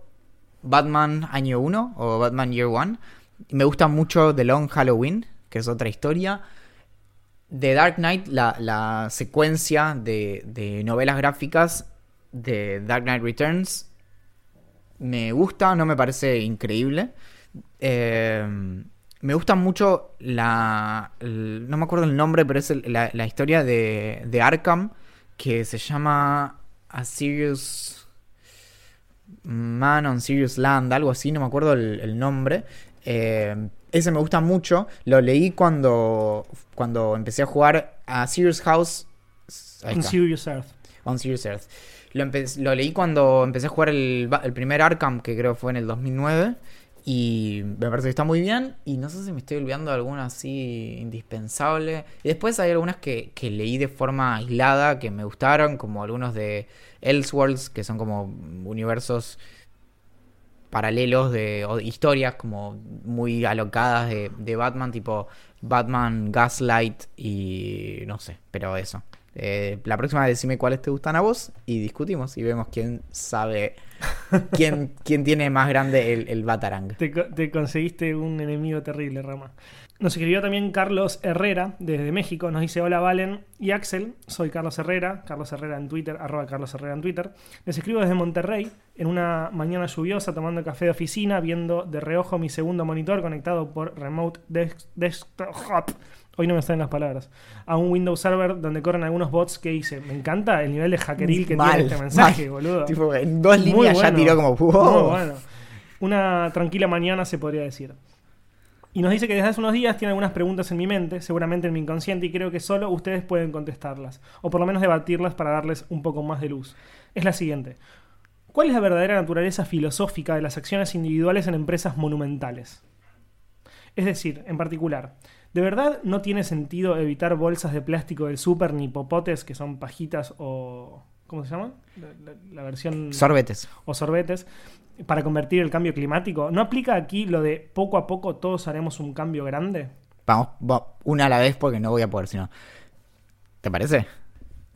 Batman Año 1 o Batman Year 1. Me gusta mucho The Long Halloween, que es otra historia. The Dark Knight, la, la secuencia de, de novelas gráficas de Dark Knight Returns, me gusta, no me parece increíble. Eh, me gusta mucho la... no me acuerdo el nombre, pero es la, la historia de, de Arkham, que se llama A Serious Man on Serious Land, algo así, no me acuerdo el, el nombre. Eh, ese me gusta mucho. Lo leí cuando, cuando empecé a jugar a Serious House. Está. Serious Earth. On Serious Earth. Lo, leí cuando empecé a jugar el primer Arkham, que creo fue en el 2009. Y me parece que está muy bien. Y no sé si me estoy olvidando de alguna así indispensable. Y después hay algunas que, que leí de forma aislada que me gustaron, como algunos de Elseworlds, que son como universos paralelos de o historias como muy alocadas de, de Batman, tipo Batman, Gaslight y no sé, pero eso. Eh, la próxima decime cuáles te gustan a vos y discutimos y vemos quién sabe, quién, quién tiene más grande el, el Batarang. Te, te conseguiste un enemigo terrible, Rama. Nos escribió también Carlos Herrera desde México. Nos dice: Hola, Valen y Axel. Soy Carlos Herrera. Carlos Herrera en Twitter, arroba Carlos Herrera en Twitter. Les escribo desde Monterrey en una mañana lluviosa, tomando café de oficina, viendo de reojo mi segundo monitor conectado por Remote Desk- Desktop. Hoy no me salen las palabras. A un Windows Server donde corren algunos bots que hice. Me encanta el nivel de hackeril que Mal, tiene este mensaje, mal. boludo. Tipo, en dos líneas ya bueno. tiró como wow. Muy bueno. Una tranquila mañana se podría decir. Y nos dice que desde hace unos días tiene algunas preguntas en mi mente, seguramente en mi inconsciente, y creo que solo ustedes pueden contestarlas, o por lo menos debatirlas para darles un poco más de luz. Es la siguiente. ¿Cuál es la verdadera naturaleza filosófica de las acciones individuales en empresas monumentales? Es decir, en particular, ¿de verdad no tiene sentido evitar bolsas de plástico del súper ni popotes que son pajitas o... ¿Cómo se llama? La, la- la versión Sorbetes. o sorbetes para convertir el cambio climático. ¿No aplica aquí lo de poco a poco todos haremos un cambio grande? Vamos, va- una a la vez porque no voy a poder, sino. ¿Te parece?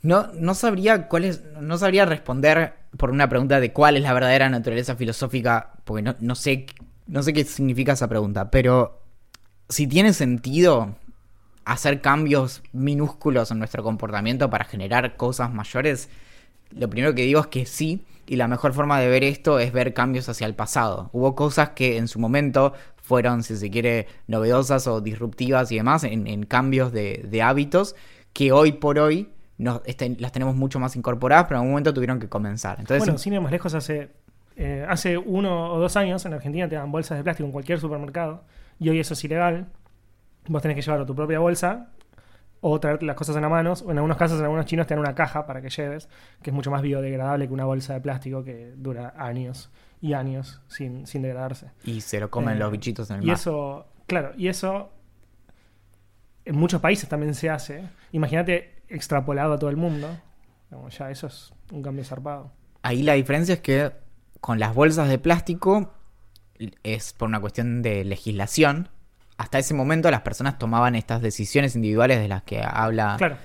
No, no sabría cuál es. No sabría responder por una pregunta de cuál es la verdadera naturaleza filosófica. Porque no, no sé. No sé qué significa esa pregunta. Pero. Si tiene sentido hacer cambios minúsculos en nuestro comportamiento para generar cosas mayores. Lo primero que digo es que sí. Y la mejor forma de ver esto es ver cambios hacia el pasado. Hubo cosas que en su momento fueron, si se quiere, novedosas o disruptivas y demás en, en cambios de, de hábitos que hoy por hoy nos, este, las tenemos mucho más incorporadas, pero en algún momento tuvieron que comenzar. Entonces, bueno, sin ir más lejos, hace, eh, hace uno o dos años en Argentina te dan bolsas de plástico en cualquier supermercado y hoy eso es ilegal. Vos tenés que llevar tu propia bolsa o traer las cosas en la mano. En algunos casos, en algunos chinos te dan una caja para que lleves, que es mucho más biodegradable que una bolsa de plástico que dura años y años sin, sin degradarse. y se lo comen Eh, los bichitos en el Y mar. eso, claro, y eso en muchos países también se hace. Imagínate extrapolado a todo el mundo. Como ya eso es un cambio zarpado. Ahí la diferencia es que con las bolsas de plástico es por una cuestión de legislación. Hasta ese momento las personas tomaban estas decisiones individuales de las que habla Claro.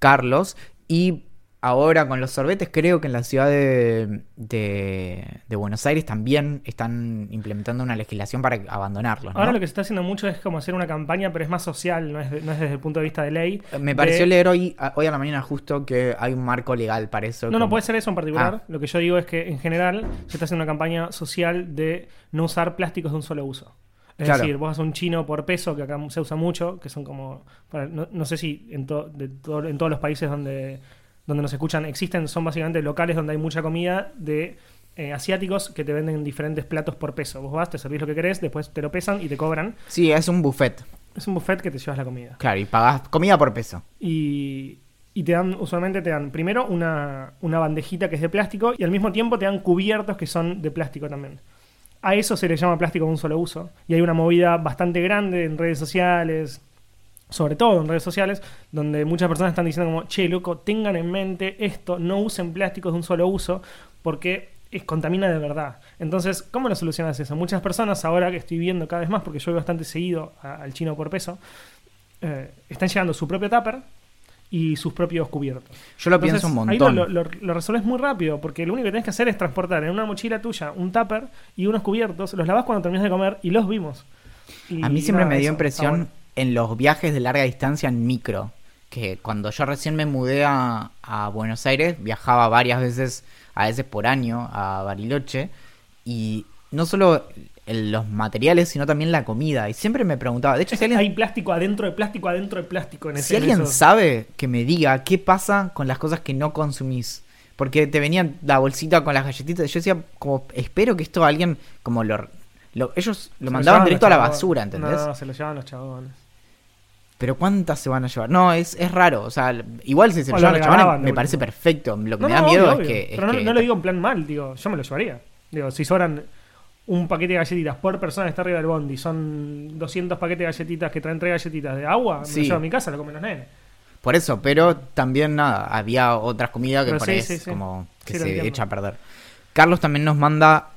Carlos. Y ahora con los sorbetes creo que en la ciudad de, de- de Buenos Aires también están implementando una legislación para abandonarlos. ¿no? Ahora lo que se está haciendo mucho es como hacer una campaña, pero es más social, no es, de- no es desde el punto de vista de ley. Me pareció de- leer hoy, a- hoy a la mañana justo que hay un marco legal para eso. No, no puede ser eso en particular. Ah. Lo que yo digo es que en general se está haciendo una campaña social de no usar plásticos de un solo uso. Es Claro. decir, vos vas a un chino por peso, que acá se usa mucho, que son como. para- no, no sé si en, to- de to- en todos los países donde, donde nos escuchan existen, son básicamente locales donde hay mucha comida de eh, asiáticos que te venden diferentes platos por peso. Vos vas, te servís lo que querés, después te lo pesan y te cobran. Sí, es un buffet. Es un buffet que te llevas la comida. Claro, y pagás comida por peso. Y, y te dan, usualmente te dan primero una, una bandejita que es de plástico y al mismo tiempo te dan cubiertos que son de plástico también. A eso se le llama plástico de un solo uso. Y hay una movida bastante grande en redes sociales, sobre todo en redes sociales, donde muchas personas están diciendo como, che, loco, tengan en mente esto, no usen plásticos de un solo uso, porque es, contamina de verdad. Entonces, ¿cómo lo solucionas eso? Muchas personas, ahora que estoy viendo cada vez más, porque yo voy bastante seguido al chino por peso, eh, están llegando su propio tupper y sus propios cubiertos. Yo lo Entonces, pienso un Ahí montón. lo, lo, lo resolves muy rápido, porque lo único que tenés que hacer es transportar en una mochila tuya un tupper y unos cubiertos, los lavas cuando terminas de comer y los vimos. Y A mí siempre me dio eso, impresión bueno. en los viajes de larga distancia en micro. Que cuando yo recién me mudé a, a Buenos Aires, viajaba varias veces, a veces por año, a Bariloche. Y no solo el- los materiales, sino también la comida. Y siempre me preguntaba, de hecho, si alguien, Hay plástico adentro de plástico adentro de plástico en ese si alguien en sabe que me diga qué pasa con las cosas que no consumís. Porque te venían la bolsita con las galletitas. Yo decía, como, espero que esto alguien, como lo... lo- ellos lo Se mandaban llevaban directo a la chabones. basura, ¿entendés? No, se lo llevan los chabones. Pero ¿cuántas se van a llevar? No, es, es raro. O sea, igual si se lo lo llevan los de me parece perfecto. Lo que No, me da no, miedo obvio, es que. es Pero no, que- no lo digo en plan mal, digo, yo me lo llevaría. Digo, si sobran un paquete de galletitas por persona que está arriba del bondi, son 200 paquetes de galletitas que traen tres galletitas de agua, me Sí. lo llevo a mi casa, lo comen los nenes. Por eso, pero también nada, había otras comidas que Pero por sí, ahí sí, es sí. como que se echa a perder. Carlos también nos manda,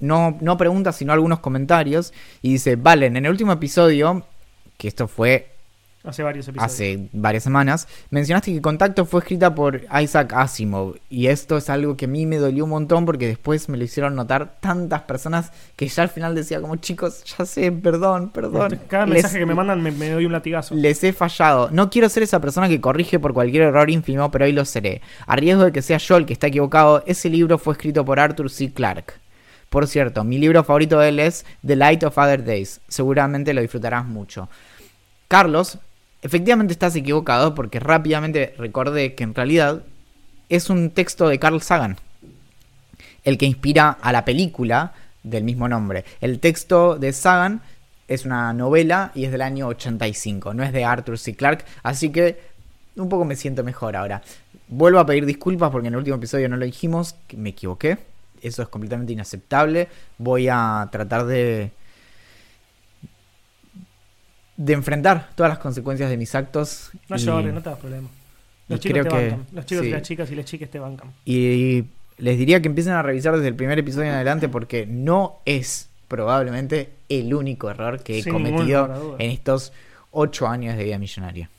no, no preguntas, sino algunos comentarios. Y dice, Valen, en el último episodio, que esto fue Hace varios episodios. hace varias semanas, mencionaste que Contacto fue escrita por Isaac Asimov. Y esto es algo que a mí me dolió un montón porque después me lo hicieron notar tantas personas que ya al final decía como, chicos, ya sé, perdón, perdón. Cada Les- mensaje que me mandan me, me doy un latigazo. les he fallado. No quiero ser esa persona que corrige por cualquier error ínfimo, pero hoy lo seré. A riesgo de que sea yo el que está equivocado, ese libro fue escrito por Arthur C. Clarke. Por cierto, mi libro favorito de él es The Light of Other Days. Seguramente lo disfrutarás mucho. Carlos, efectivamente estás equivocado porque rápidamente recordé que en realidad es un texto de Carl Sagan, el que inspira a la película del mismo nombre. El texto de Sagan es una novela y es del año 85, no es de Arthur C. Clarke, así que un poco me siento mejor ahora. Vuelvo a pedir disculpas porque en el último episodio no lo dijimos, me equivoqué. Eso es completamente inaceptable. Voy a tratar de de enfrentar todas las consecuencias de mis actos. No llores, no te das problema. Los chicos creo te que- bancan. Los chicos sí. y las chicas y las chicas te bancan. Y les diría que empiecen a revisar desde el primer episodio en adelante porque no es probablemente el único error que he Sin cometido en estos ocho años de vida millonaria.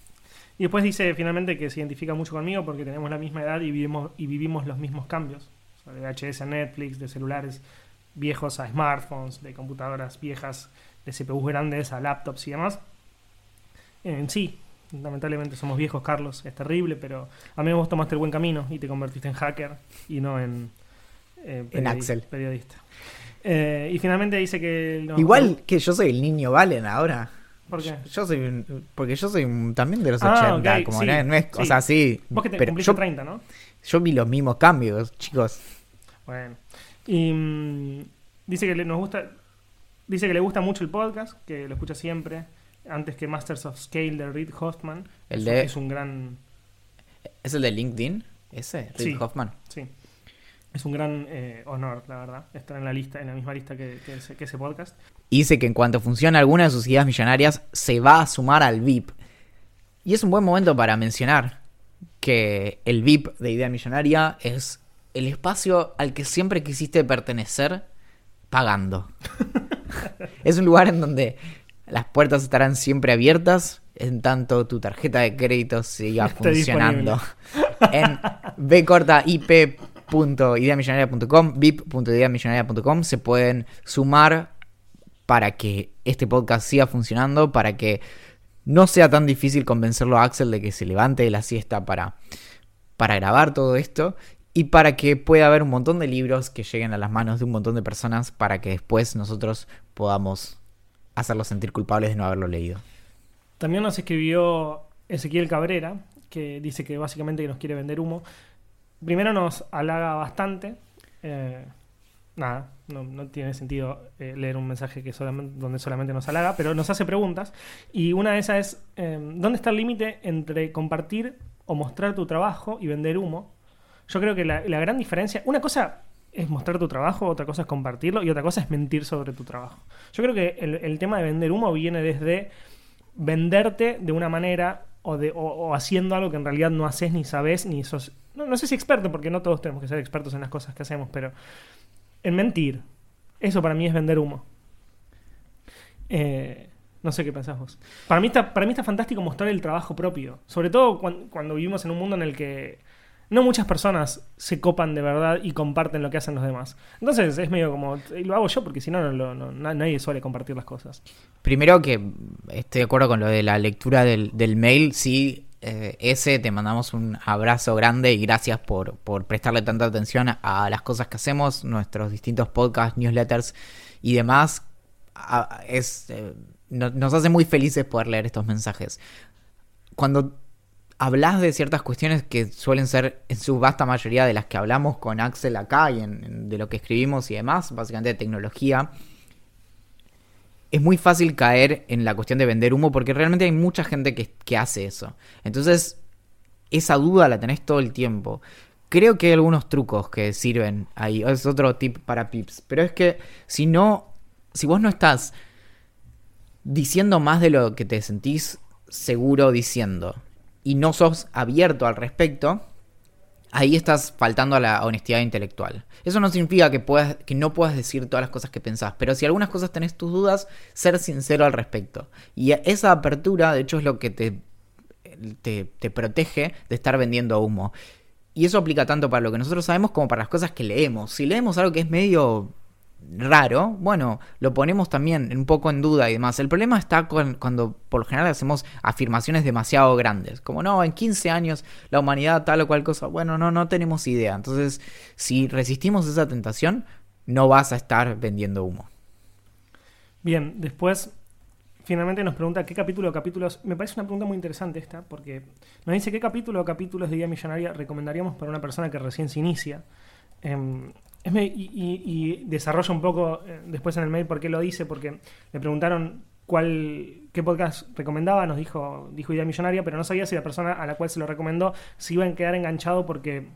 Y después dice finalmente que se identifica mucho conmigo porque tenemos la misma edad y vivimos, y vivimos los mismos cambios. O sea, de VHS a Netflix, de celulares viejos a smartphones, de computadoras viejas, de CPUs grandes a laptops y demás. En sí, lamentablemente somos viejos, Carlos, es terrible, pero a mí vos tomaste el buen camino y te convertiste en hacker y no en, eh, En Axel. periodista. Eh, y finalmente dice que... no- Igual que yo soy el niño Valen ahora. ¿Por qué? Yo soy un- porque yo soy un- también de los Ah, 80, ok, como sí, no es- es- o sí. sea, sí, Vos que te pero cumpliste yo, 30, ¿no? yo vi los mismos cambios, chicos. Bueno. Y mm, dice que nos gusta. Dice que le gusta mucho el podcast, que lo escucha siempre. Antes que Masters of Scale de Reed Hoffman. El es, de- es un gran. ¿Es el de LinkedIn? ¿Ese? Reid Sí. Hoffman. Sí. Es un gran eh, honor, la verdad, estar en la lista, en la misma lista que, que ese, que ese podcast. Y dice que en cuanto funcione alguna de sus ideas millonarias, se va a sumar al VIP. Y es un buen momento para mencionar que el VIP de Idea Millonaria es el espacio al que siempre quisiste pertenecer pagando. es un lugar en donde las puertas estarán siempre abiertas en tanto tu tarjeta de crédito siga funcionando. en bcortaip.ideamillonaria.com, vip.ideamillonaria.com se pueden sumar para que este podcast siga funcionando, para que no sea tan difícil convencerlo a Axel de que se levante de la siesta para, para grabar todo esto y para que pueda haber un montón de libros que lleguen a las manos de un montón de personas para que después nosotros podamos hacerlos sentir culpables de no haberlo leído. También nos escribió Ezequiel Cabrera, que dice que básicamente nos quiere vender humo. Primero nos halaga bastante. eh, nada, no, no tiene sentido eh, leer un mensaje que donde solamente nos halaga, pero nos hace preguntas. Y una de esas es, eh, ¿dónde está el límite entre compartir o mostrar tu trabajo y vender humo? Yo creo que la, la gran diferencia, una cosa es mostrar tu trabajo, otra cosa es compartirlo y otra cosa es mentir sobre tu trabajo. Yo creo que el, el tema de vender humo viene desde venderte de una manera o, de, o, haciendo algo que en realidad no haces ni sabes ni sos... No, no sé si experto, porque no todos tenemos que ser expertos en las cosas que hacemos, pero en mentir. Eso para mí es vender humo. Eh, no sé qué pensás vos. Para mí, está, para mí está fantástico mostrar el trabajo propio. Sobre todo cuan- cuando vivimos en un mundo en el que no muchas personas se copan de verdad y comparten lo que hacen los demás. Entonces es medio como, "Y lo hago yo porque si no, no, no- na- nadie suele compartir las cosas. Primero que estoy de acuerdo con lo de la lectura del, mail, sí, eh, ese te mandamos un abrazo grande y gracias por, por prestarle tanta atención a las cosas que hacemos, nuestros distintos podcasts, newsletters y demás. A- es, eh, no- nos hace muy felices poder leer estos mensajes. Cuando hablas de ciertas cuestiones que suelen ser en su vasta mayoría de las que hablamos con Axel acá y en- de lo que escribimos y demás, básicamente de tecnología, es muy fácil caer en la cuestión de vender humo porque realmente hay mucha gente que, que hace eso. Entonces, esa duda la tenés todo el tiempo. creo que hay algunos trucos que sirven ahí. Es otro tip para pips. Pero es que si no, si vos no estás diciendo más de lo que te sentís seguro diciendo y no sos abierto al respecto, ahí estás faltando a la honestidad intelectual. Eso no significa que, puedas, que no puedas decir todas las cosas que pensás, pero si algunas cosas tenés tus dudas, ser sincero al respecto. Y esa apertura, de hecho, es lo que te, te, te protege de estar vendiendo humo. Y eso aplica tanto para lo que nosotros sabemos como para las cosas que leemos. Si leemos algo que es medio raro, bueno, lo ponemos también un poco en duda y demás. El problema está cuando por lo general hacemos afirmaciones demasiado grandes, como no, en 15 años la humanidad tal o cual cosa. Bueno, no, no tenemos idea. Entonces, si resistimos esa tentación, no vas a estar vendiendo humo. Bien, después finalmente nos pregunta qué capítulo o capítulos. Me parece una pregunta muy interesante esta, porque nos dice qué capítulo o capítulos de Guía Millonaria recomendaríamos para una persona que recién se inicia. Em, y, desarrolla un poco eh, después en el mail por qué lo dice, porque le preguntaron cuál, qué podcast recomendaba, nos dijo, dijo Idea Millonaria, pero no sabía si la persona a la cual se lo recomendó se iba a quedar enganchado porque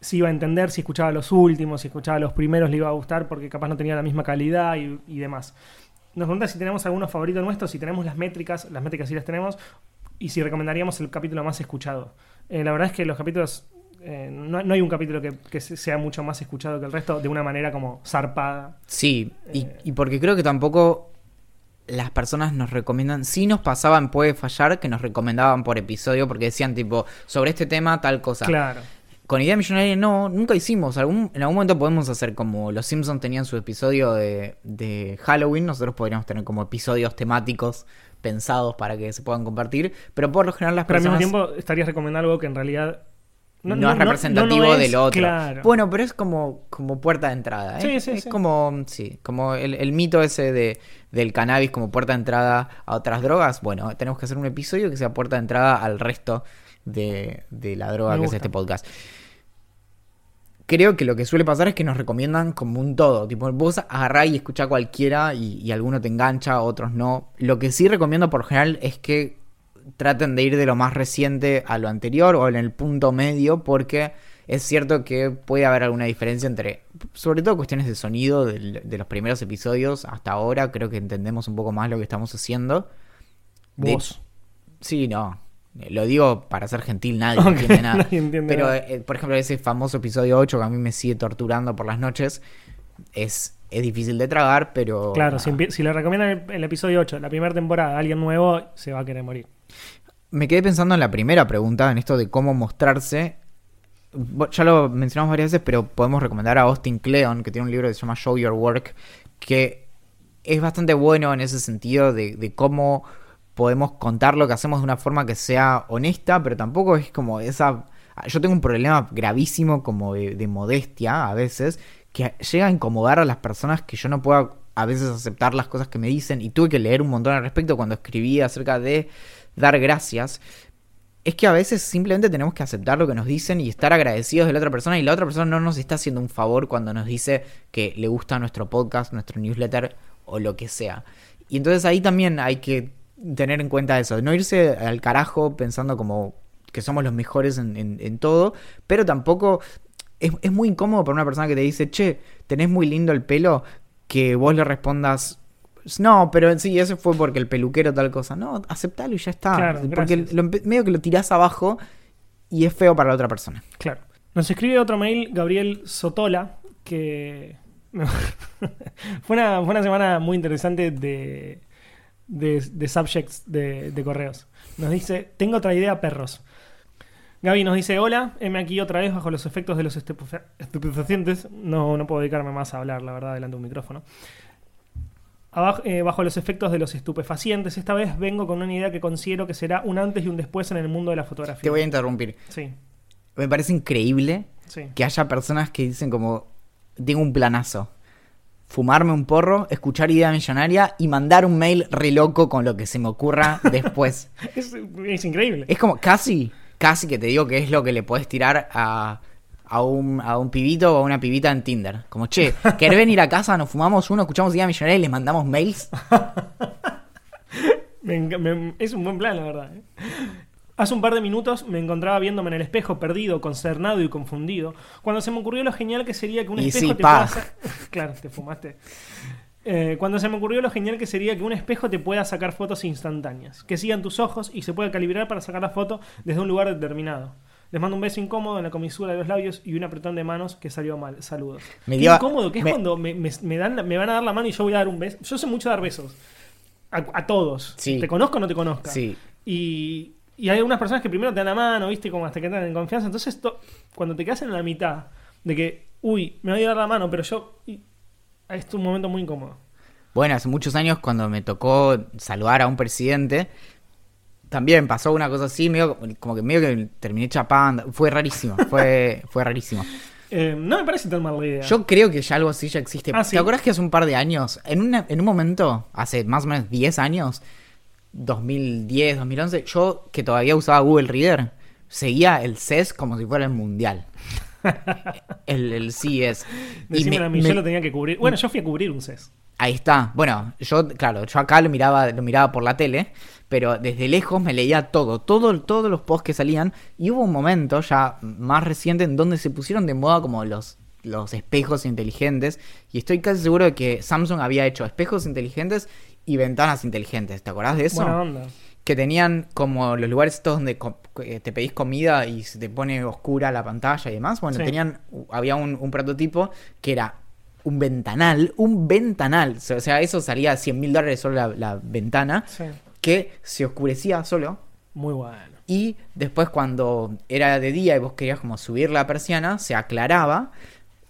si iba a entender, si escuchaba los últimos, si escuchaba los primeros le iba a gustar porque capaz no tenía la misma calidad y, demás. Nos pregunta si tenemos algunos favoritos nuestros, si tenemos las métricas, las métricas sí las tenemos, y si recomendaríamos el capítulo más escuchado. Eh, la verdad es que los capítulos eh, no, hay un capítulo que, sea mucho más escuchado que el resto de una manera como zarpada. Sí, y, y, porque creo que tampoco las personas nos recomiendan, si nos pasaban puede fallar, que nos recomendaban por episodio porque decían tipo, sobre este tema tal cosa. Claro. Con Idea Millonaria no, nunca hicimos. Algún, en algún momento podemos hacer como los Simpsons tenían su episodio de, de Halloween, nosotros podríamos tener como episodios temáticos pensados para que se puedan compartir, pero por lo general las personas... Pero al mismo tiempo estarías recomendando algo que en realidad no, es representativo del otro. Bueno, pero es como, como puerta de entrada. ¿eh? Sí, sí, es como, sí, como el, mito ese de, del cannabis como puerta de entrada a otras drogas. Bueno, tenemos que hacer un episodio que sea puerta de entrada al resto de, la droga que es este podcast. Creo que lo que suele pasar es que nos recomiendan como un todo. Tipo, vos agarrá y escuchá cualquiera y, y alguno te engancha, otros no. Lo que sí recomiendo por general es que traten de ir de lo más reciente a lo anterior o en el punto medio porque es cierto que puede haber alguna diferencia entre, sobre todo cuestiones de sonido de, los primeros episodios hasta ahora, creo que entendemos un poco más lo que estamos haciendo. ¿Vos? sí, no. Lo digo para ser gentil, nadie entiende nada. Pero, eh, por ejemplo, ese famoso episodio 8 que a mí me sigue torturando por las noches, es, es difícil de tragar, pero... Claro, si, si, le recomiendan el, el, episodio 8, la primera temporada, a alguien nuevo, se va a querer morir me quedé pensando en la primera pregunta, en esto de cómo mostrarse. Ya lo mencionamos varias veces, pero podemos recomendar a Austin Kleon, que tiene un libro que se llama Show Your Work, que es bastante bueno en ese sentido de, cómo podemos contar lo que hacemos de una forma que sea honesta, pero tampoco es como esa... Yo tengo un problema gravísimo como de, de modestia a veces, que llega a incomodar a las personas que yo no puedo a veces aceptar las cosas que me dicen y tuve que leer un montón al respecto cuando escribí acerca de dar gracias, es que a veces simplemente tenemos que aceptar lo que nos dicen y estar agradecidos de la otra persona y la otra persona no nos está haciendo un favor cuando nos dice que le gusta nuestro podcast, nuestro newsletter o lo que sea. Y entonces ahí también hay que tener en cuenta eso, no irse al carajo pensando como que somos los mejores en, todo, pero tampoco es, es, muy incómodo para una persona que te dice, che, tenés muy lindo el pelo, que vos le respondas, no, pero sí, eso fue porque el peluquero tal cosa. No, aceptalo y ya está. porque medio que lo tirás abajo y es feo para la otra persona. Claro. Nos escribe otro mail Gabriel Sotola, que fue, una, fue, una, semana muy interesante de, de, subjects de, de, correos. Nos dice, tengo otra idea, perros. Gaby nos dice, hola, heme aquí otra vez bajo los efectos de los estupefacientes. No, no puedo dedicarme más a hablar, la verdad, delante de un micrófono. Eh, bajo los efectos de los estupefacientes. Esta vez vengo con una idea que considero que será un antes y un después en el mundo de la fotografía. Te voy a interrumpir. Sí. Me parece increíble que haya personas que dicen como, tengo un planazo. Fumarme un porro, escuchar idea millonaria y mandar un mail re loco con lo que se me ocurra después. es, es increíble. Es como casi, casi que te digo que es lo que le puedes tirar a a un, a un pibito o a una pibita en Tinder. Como, che, ¿querés venir a casa? Nos fumamos uno, escuchamos Día Millonaria y les mandamos mails. es un buen plan, la verdad. ¿eh? Hace un par de minutos me encontraba viéndome en el espejo, perdido, consternado y confundido, cuando se me ocurrió lo genial que sería que un Y espejo sí, te pueda Claro, te fumaste. Eh, cuando se me ocurrió lo genial que sería que un espejo te pueda sacar fotos instantáneas, que sigan tus ojos y se pueda calibrar para sacar la foto desde un lugar determinado. Les mando un beso incómodo en la comisura de los labios y un apretón de manos que salió mal. Saludos. Me Qué dio- incómodo que es me- cuando me, me- me dan, me van a dar la mano y yo voy a dar un beso. Yo sé mucho dar besos. A, a todos. Sí. Te conozco o no te conozca. Sí. Y, y hay algunas personas que primero te dan la mano, ¿viste? Como hasta que entran en confianza. Entonces, to- cuando te quedas en la mitad de que, uy, me voy a dar la mano, pero yo. y- es un momento muy incómodo. Bueno, hace muchos años cuando me tocó saludar a un presidente, también pasó una cosa así, medio, como que medio que terminé chapando. Fue rarísimo, fue, fue rarísimo. Eh, no me parece tan mala idea. Yo creo que ya algo así ya existe. Ah, ¿Te ¿sí? acuerdas que hace un par de años, en, una- en un momento, hace más o menos 10 años, 2010, 2011, yo que todavía usaba Google Reader, seguía el CES como si fuera el mundial. el, el CES. Y Decímelo me- a mí, me- yo lo tenía que cubrir. Bueno, yo fui a cubrir un CES. Ahí está. Bueno, yo, claro, yo acá lo miraba, lo miraba por la tele, pero desde lejos me leía todo, todo, todos los posts que salían. Y hubo un momento ya más reciente en donde se pusieron de moda como los, los espejos inteligentes. Y estoy casi seguro de que Samsung había hecho espejos inteligentes y ventanas inteligentes. ¿Te acordás de eso? Buena onda. que tenían como los lugares estos donde eh, te pedís comida y se te pone oscura la pantalla y demás. Bueno, Sí. tenían, había un, un prototipo que era un ventanal, un ventanal. O sea, eso salía a 100 mil dólares solo la, la ventana, Sí. Que se oscurecía solo. Muy bueno. Y después cuando era de día y vos querías como subir la persiana, se aclaraba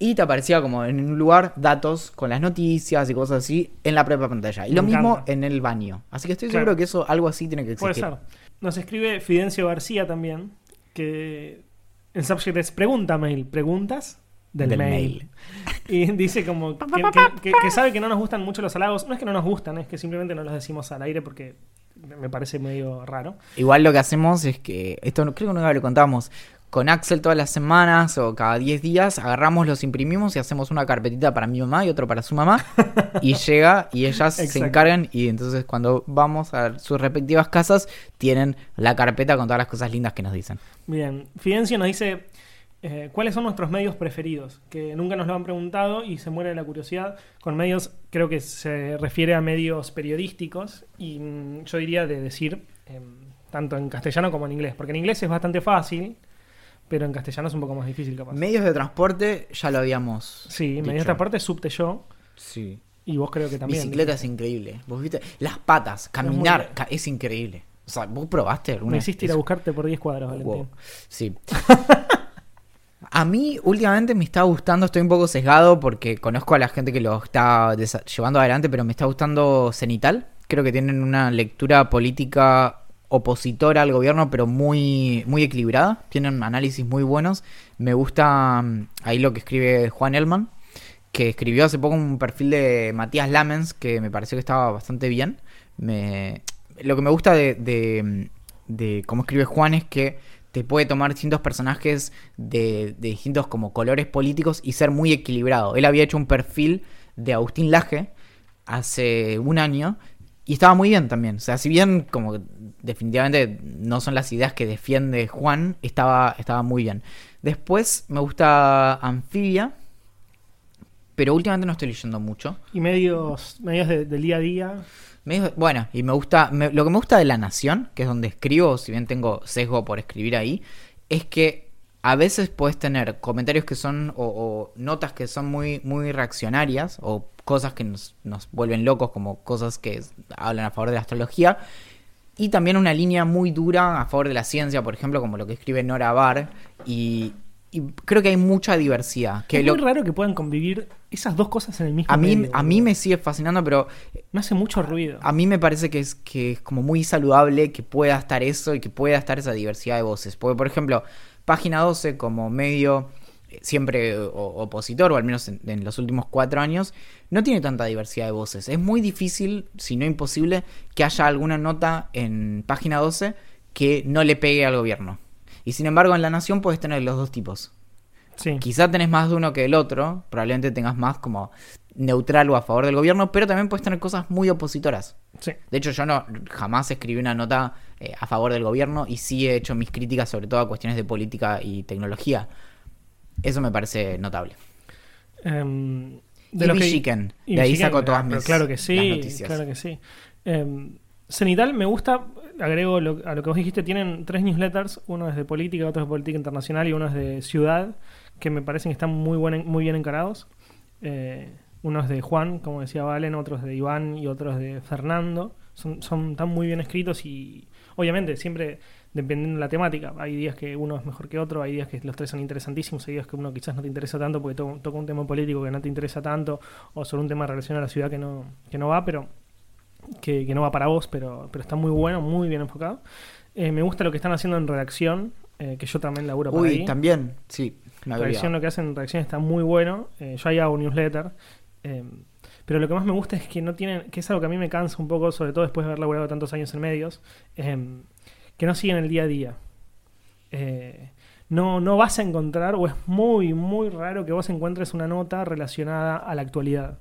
y te aparecía como en un lugar datos con las noticias y cosas así en la propia pantalla. Y Me lo mismo en el baño. Así que estoy Claro. seguro que eso, algo así tiene que Puede existir. ser. Nos escribe Fidencio García también, que el subject es pregunta mail, preguntas del, Del mail. mail. Y dice como que, que- que- que sabe que no nos gustan mucho los halagos. No es que no nos gustan, es que simplemente no los decimos al aire porque me parece medio raro. Igual lo que hacemos es que, esto no- creo que nunca lo contamos, con Axel todas las semanas o cada 10 días agarramos, los imprimimos y hacemos una carpetita para mi mamá y otro para su mamá y llega y ellas se encargan y entonces cuando vamos a sus respectivas casas tienen la carpeta con todas las cosas lindas que nos dicen. Bien, Fidencio nos dice eh, cuáles son nuestros medios preferidos, que nunca nos lo han preguntado y se muere de la curiosidad. Con medios creo que se refiere a medios periodísticos y mm, yo diría de decir em, tanto en castellano como en inglés, porque en inglés es bastante fácil, pero en castellano es un poco más difícil capaz. Medios de transporte ya lo habíamos. sí, dicho. medios de transporte subte yo Sí. y vos creo que también. Bicicleta es increíble. ¿Vos viste? Las patas, caminar, es increíble. O sea, vos probaste alguna Me vez hiciste ir a buscarte por 10 cuadros, Valentín. Wow. Sí. A mí últimamente me está gustando, estoy un poco sesgado porque conozco a la gente que lo está llevando adelante, pero me está gustando Cenital. Creo que tienen una lectura política opositora al gobierno, pero muy, muy equilibrada. Tienen análisis muy buenos. Me gusta mm, ahí lo que escribe Juan Elman, que escribió hace poco un perfil de Matías Lamens, que me pareció que estaba bastante bien. Me, lo que me gusta de, de, de cómo escribe Juan es que te puede tomar distintos personajes de, de distintos como colores políticos y ser muy equilibrado. Él había hecho un perfil de Agustín Laje hace un año y estaba muy bien también. O sea, si bien como definitivamente no son las ideas que defiende Juan, estaba, estaba muy bien. Después me gusta Anfibia, pero últimamente no estoy leyendo mucho. Y medios, medios de- del día a día. Bueno, y me gusta, lo que me gusta de La Nación, que es donde escribo, si bien tengo sesgo por escribir ahí, es que a veces puedes tener comentarios que son, o, notas que son muy, muy reaccionarias, o cosas que nos, nos vuelven locos, como cosas que hablan a favor de la astrología, y también una línea muy dura a favor de la ciencia, por ejemplo, como lo que escribe Nora Barr, y, y creo que hay mucha diversidad. Que es lo- muy raro que puedan convivir esas dos cosas en el mismo a mí, medio, a mí me sigue fascinando, pero Me hace mucho ruido. a mí me parece que es, que es como muy saludable que pueda estar eso y que pueda estar esa diversidad de voces. Porque, por ejemplo, Página 12 como medio eh, siempre o- opositor, o al menos en, en los últimos cuatro años, no tiene tanta diversidad de voces. Es muy difícil, si no imposible, que haya alguna nota en Página 12 que no le pegue al gobierno. Y sin embargo, en La Nación puedes tener los dos tipos. Sí. Quizá tenés más de uno que del otro, probablemente tengas más como neutral o a favor del gobierno, pero también puedes tener cosas muy opositoras. Sí. De hecho, yo no jamás escribí una nota eh, a favor del gobierno y sí he hecho mis críticas sobre todo a cuestiones de política y tecnología. Eso me parece notable. Em, Y lo y de ahí saco todas pero mis claro que las sí, noticias. claro que sí. Em, Cenital me gusta, agrego lo- a lo que vos dijiste, tienen tres newsletters, uno es de política, otro es de política internacional y uno es de ciudad, que me parecen que están muy, buen- muy bien encarados. Eh, uno es de Juan, como decía Valen, otros de Iván y otros de Fernando. Son, son tan muy bien escritos y obviamente siempre dependiendo de la temática. Hay días que uno es mejor que otro, hay días que los tres son interesantísimos, hay días que uno quizás no te interesa tanto porque to- toca un tema político que no te interesa tanto o sobre un tema relacionado a la ciudad que no, que no va, pero que, que no va para vos, pero, pero está muy bueno, muy bien enfocado. Eh, me gusta lo que están haciendo en redacción, eh, que yo también laburo por Uy, ahí. también, sí, Redacción, lo que hacen en redacción está muy bueno. Eh, yo ahí hago un newsletter. pero lo que más me gusta es que no tienen, que es algo que a mí me cansa un poco, sobre todo después de haber laburado tantos años en medios, que no siguen el día a día. Eh, no, no vas a encontrar, o es muy, muy raro que vos encuentres una nota relacionada a la actualidad.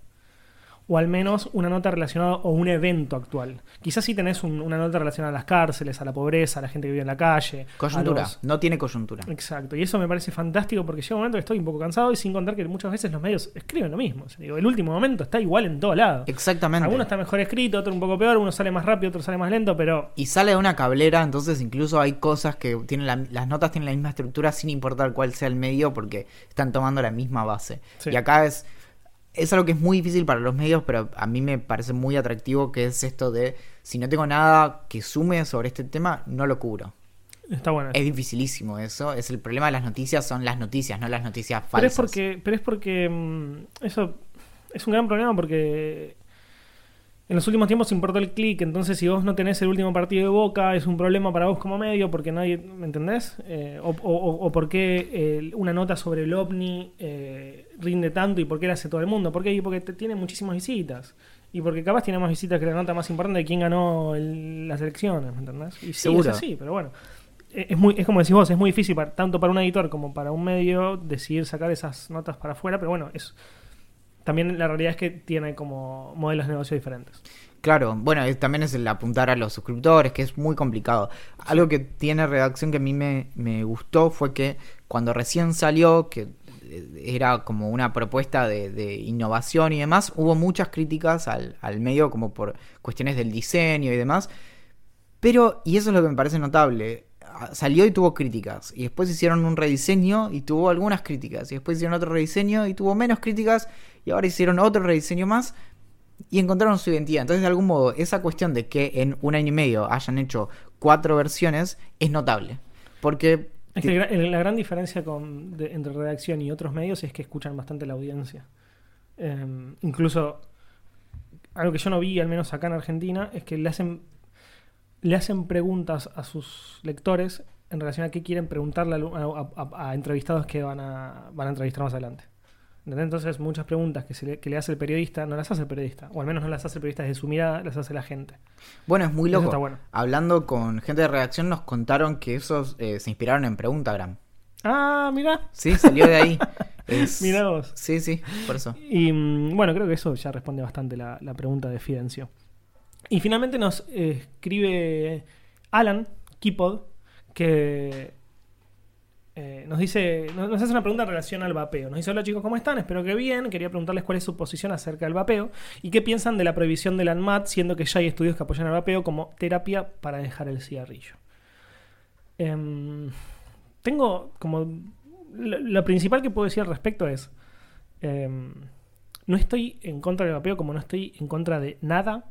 O al menos una nota relacionada o un evento actual. Quizás sí tenés un- una nota relacionada a las cárceles, a la pobreza, a la gente que vive en la calle. Coyuntura, los- no tiene coyuntura. Exacto, y eso me parece fantástico porque llega un momento que estoy un poco cansado y sin contar que muchas veces los medios escriben lo mismo. O sea, digo, el último momento está igual en todo lado. Exactamente. Alguno está mejor escrito, otro un poco peor, uno sale más rápido, otro sale más lento, pero Y sale de una cablera, entonces incluso hay cosas que tienen la- las notas tienen la misma estructura sin importar cuál sea el medio porque están tomando la misma base. Sí. Y acá es es algo que es muy difícil para los medios, pero a mí me parece muy atractivo que es esto de si no tengo nada que sume sobre este tema, no lo cubro. está bueno. Es dificilísimo eso, es el problema de las noticias son las noticias, no las noticias pero falsas. es porque, pero es porque mm, eso es un gran problema porque en los últimos tiempos importó el click, entonces si vos no tenés el último partido de Boca es un problema para vos como medio porque nadie, ¿me entendés? Eh, o, o, o por qué eh, una nota sobre el ovni eh, rinde tanto y por qué la hace todo el mundo. ¿Por qué? Y porque te- tiene muchísimas visitas. Y porque capaz tiene más visitas que la nota más importante de quién ganó el- las elecciones, ¿me entendés? Y sí, es así, pero bueno. Eh, Es, muy, es como decís vos, es muy difícil para- tanto para un editor como para un medio decidir sacar esas notas para afuera, pero bueno, es también la realidad es que tiene como modelos de negocio diferentes. Claro, bueno, también es el apuntar a los suscriptores, que es muy complicado. Algo que tiene redacción que a mí me, me gustó fue que cuando recién salió, que eh, era como una propuesta de, de innovación y demás, hubo muchas críticas al, al medio como por cuestiones del diseño y demás. Pero, y eso es lo que me parece notable, salió y tuvo críticas. Y después hicieron un rediseño y tuvo algunas críticas. Y después hicieron otro rediseño y tuvo menos críticas. Y ahora hicieron otro rediseño más y encontraron su identidad. Entonces, de algún modo, esa cuestión de que en un año y medio hayan hecho cuatro versiones es notable. Porque. Es que la gran diferencia entre redacción y otros medios es que escuchan bastante la audiencia. Eh, incluso, algo que yo no vi, al menos acá en Argentina, es que le hacen, le hacen preguntas a sus lectores en relación a qué quieren preguntarle a, a- a- a entrevistados que van a, van a entrevistar más adelante. ¿Entendés? Entonces, muchas preguntas que, se le, que le hace el periodista no las hace el periodista, o al menos no las hace el periodista desde su mirada, las hace la gente. Bueno, es muy loco. está bueno. Hablando con gente de redacción, nos contaron que esos eh, se inspiraron en Preguntagram. Ah, mira, Sí, salió de ahí. Es- mira vos. Sí, sí, por eso. Y mm, bueno, creo que eso ya responde bastante la, la pregunta de Fidencio. Y finalmente nos escribe Alan Kipod, que eh, nos dice, nos, hace una pregunta en relación al vapeo. Nos dice, hola chicos, ¿cómo están? Espero que bien. Quería preguntarles cuál es su posición acerca del vapeo y qué piensan de la prohibición del ANMAT, siendo que ya hay estudios que apoyan el vapeo como terapia para dejar el cigarrillo. Em, tengo como... Lo, lo principal que puedo decir al respecto es... em, no estoy en contra del vapeo como no estoy en contra de nada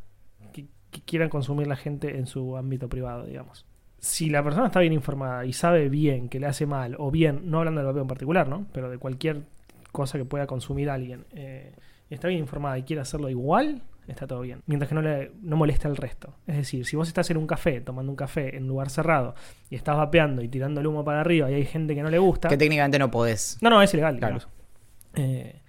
que, que quieran consumir la gente en su ámbito privado, digamos. Si la persona está bien informada y sabe bien que le hace mal, o bien, no hablando del vapeo en particular, ¿no? Pero de cualquier cosa que pueda consumir alguien, eh, está bien informada y quiere hacerlo igual, está todo bien. Mientras que no le no moleste al resto. Es decir, si vos estás en un café, tomando un café en un lugar cerrado, y estás vapeando y tirando el humo para arriba y hay gente que no le gusta... Que técnicamente no podés. No, no, es ilegal. Claro. Eh,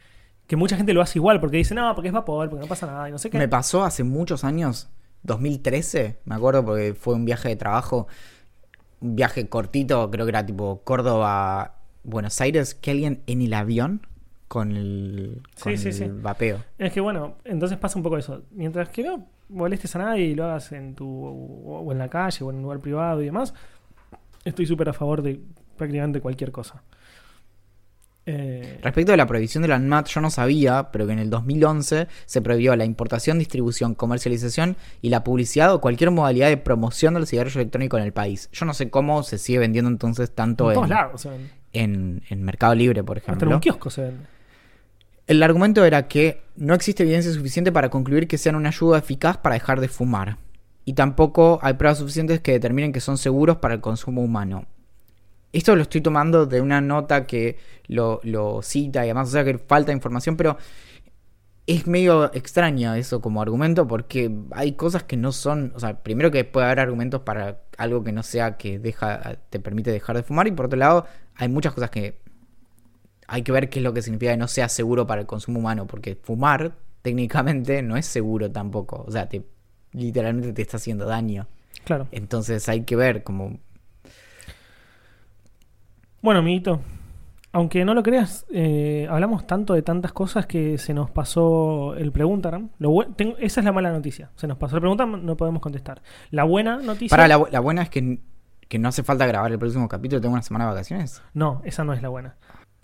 que mucha gente lo hace igual porque dice, no, porque es vapor, porque no pasa nada y no sé qué. Me pasó hace muchos años, 2013, me acuerdo porque fue un viaje de trabajo, un viaje cortito, creo que era tipo Córdoba, Buenos Aires, que alguien en el avión con el, Sí, con sí, el sí. vapeo. Es que bueno, entonces pasa un poco eso. Mientras que no molestes a nadie y lo hagas en tu o en la calle o en un lugar privado y demás, estoy súper a favor de prácticamente cualquier cosa. Eh, Respecto de la prohibición de la ANMAT, yo no sabía, pero que en el 2011 se prohibió la importación, distribución, comercialización y la publicidad o cualquier modalidad de promoción del cigarrillo electrónico en el país. Yo no sé cómo se sigue vendiendo entonces tanto en todos en, lados se vende. en- en Mercado Libre, por Hasta en ejemplo. un kiosco se vende. El argumento era que no existe evidencia suficiente para concluir que sean una ayuda eficaz para dejar de fumar. Y tampoco hay pruebas suficientes que determinen que son seguros para el consumo humano. Esto lo estoy tomando de una nota que lo, lo cita y además, o sea que falta información, pero es medio extraño eso como argumento porque hay cosas que no son, o sea, primero que puede haber argumentos para algo que no sea que deja, te permite dejar de fumar y por otro lado hay muchas cosas que hay que ver qué es lo que significa que no sea seguro para el consumo humano, porque fumar técnicamente no es seguro tampoco, o sea, te literalmente te está haciendo daño. Claro. Entonces hay que ver como Bueno, amiguito, aunque no lo creas, eh, hablamos tanto de tantas cosas que se nos pasó el preguntaram. Lo bue- tengo- esa es la mala noticia. Se nos pasó el preguntaram, no podemos contestar. La buena noticia. Para la, bu- la buena es que, que no hace falta grabar el próximo capítulo, tengo una semana de vacaciones. No, esa no es la buena.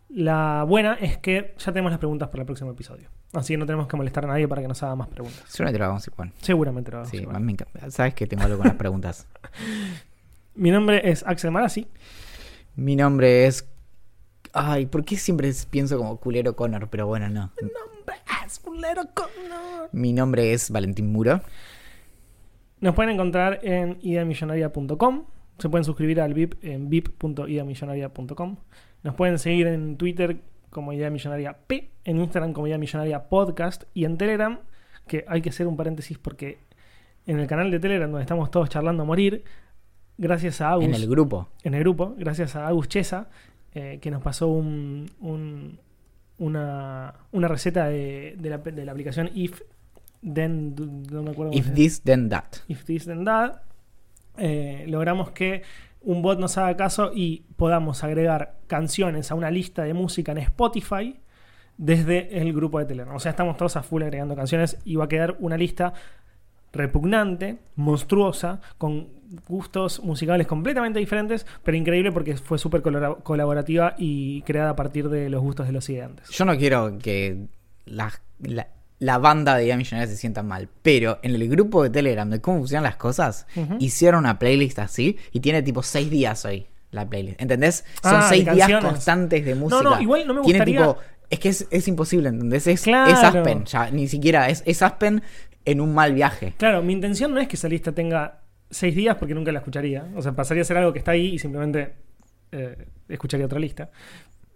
La buena es que ya tenemos las preguntas para el próximo episodio. Así que no tenemos que molestar a nadie para que nos haga más preguntas. Seguramente lo hagamos igual. Seguramente lo vamos a Sí, hacer. a mí me encanta. Sabes que tengo algo con las preguntas. Mi nombre es Axel Marazzi. Mi nombre es. Ay, ¿por qué siempre pienso como culero Connor? Pero bueno, no. Nombre es Fulero Connor. Mi nombre es Valentín Muro. Nos pueden encontrar en ideamillonaria.com. Se pueden suscribir al VIP en vip.ideamillonaria.com. Nos pueden seguir en Twitter como Idea Millonaria P, en Instagram como Idea Millonaria Podcast y en Telegram, que hay que hacer un paréntesis porque en el canal de Telegram donde estamos todos charlando a morir, gracias a Agus, En el grupo. en el grupo, gracias a Agus Chesa, eh, que nos pasó un, un- una, una receta de, de la, de la aplicación If, Then, no me acuerdo If this, then that. If This Then That, eh, logramos que un bot nos haga caso y podamos agregar canciones a una lista de música en Spotify desde el grupo de Telegram. O sea, estamos todos a full agregando canciones y va a quedar una lista repugnante, monstruosa, con gustos musicales completamente diferentes, pero increíble porque fue súper colaborativa y creada a partir de los gustos de los ideantes. Yo no quiero que la, la, la banda de Idea Millonaria se sienta mal, pero en el grupo de Telegram de cómo funcionan las cosas, hicieron una playlist así y tiene tipo seis días hoy la playlist. ¿Entendés? Son Ah, de seis días constantes de música. no, igual no me Tiene gustaría- tipo. Es que es, es imposible, ¿entendés? Es, Claro. es Aspen, ya, ni siquiera. Es, es Aspen en un mal viaje. Claro, mi intención no es que esa lista tenga seis días porque nunca la escucharía. O sea, pasaría a ser algo que está ahí y simplemente eh, escucharía otra lista.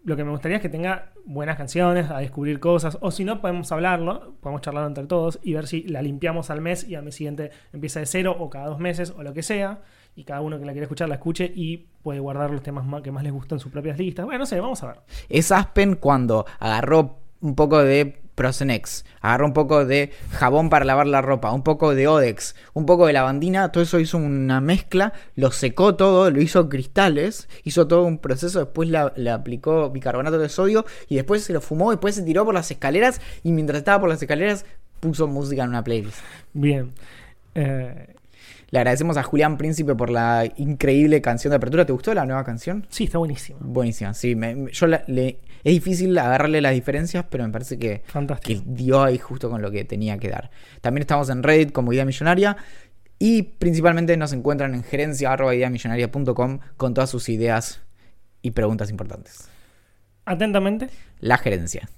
Lo que me gustaría es que tenga buenas canciones, a descubrir cosas, o si no, podemos hablarlo, podemos charlarlo entre todos y ver si la limpiamos al mes y al mes siguiente empieza de cero o cada dos meses o lo que sea, y cada uno que la quiera escuchar la escuche y puede guardar los temas más- que más les gustan en sus propias listas. Bueno, no sé, vamos a ver. Es Aspen cuando agarró un poco de Prosenex, agarró un poco de jabón para lavar la ropa, un poco de Odex, un poco de lavandina, todo eso hizo una mezcla, lo secó todo, lo hizo cristales, hizo todo un proceso, después le aplicó bicarbonato de sodio y después se lo fumó, después se tiró por las escaleras y mientras estaba por las escaleras puso música en una playlist. Bien. Eh, Le agradecemos a Julián Príncipe por la increíble canción de apertura. ¿Te gustó la nueva canción? sí, está buenísimo. Buenísima, sí. me- yo la- le, es difícil agarrarle las diferencias, pero me parece que, Fantástico. que dio ahí justo con lo que tenía que dar. También estamos en Reddit como Idea Millonaria y principalmente nos encuentran en gerencia.ideamillonaria.com con todas sus ideas y preguntas importantes. Atentamente. La gerencia.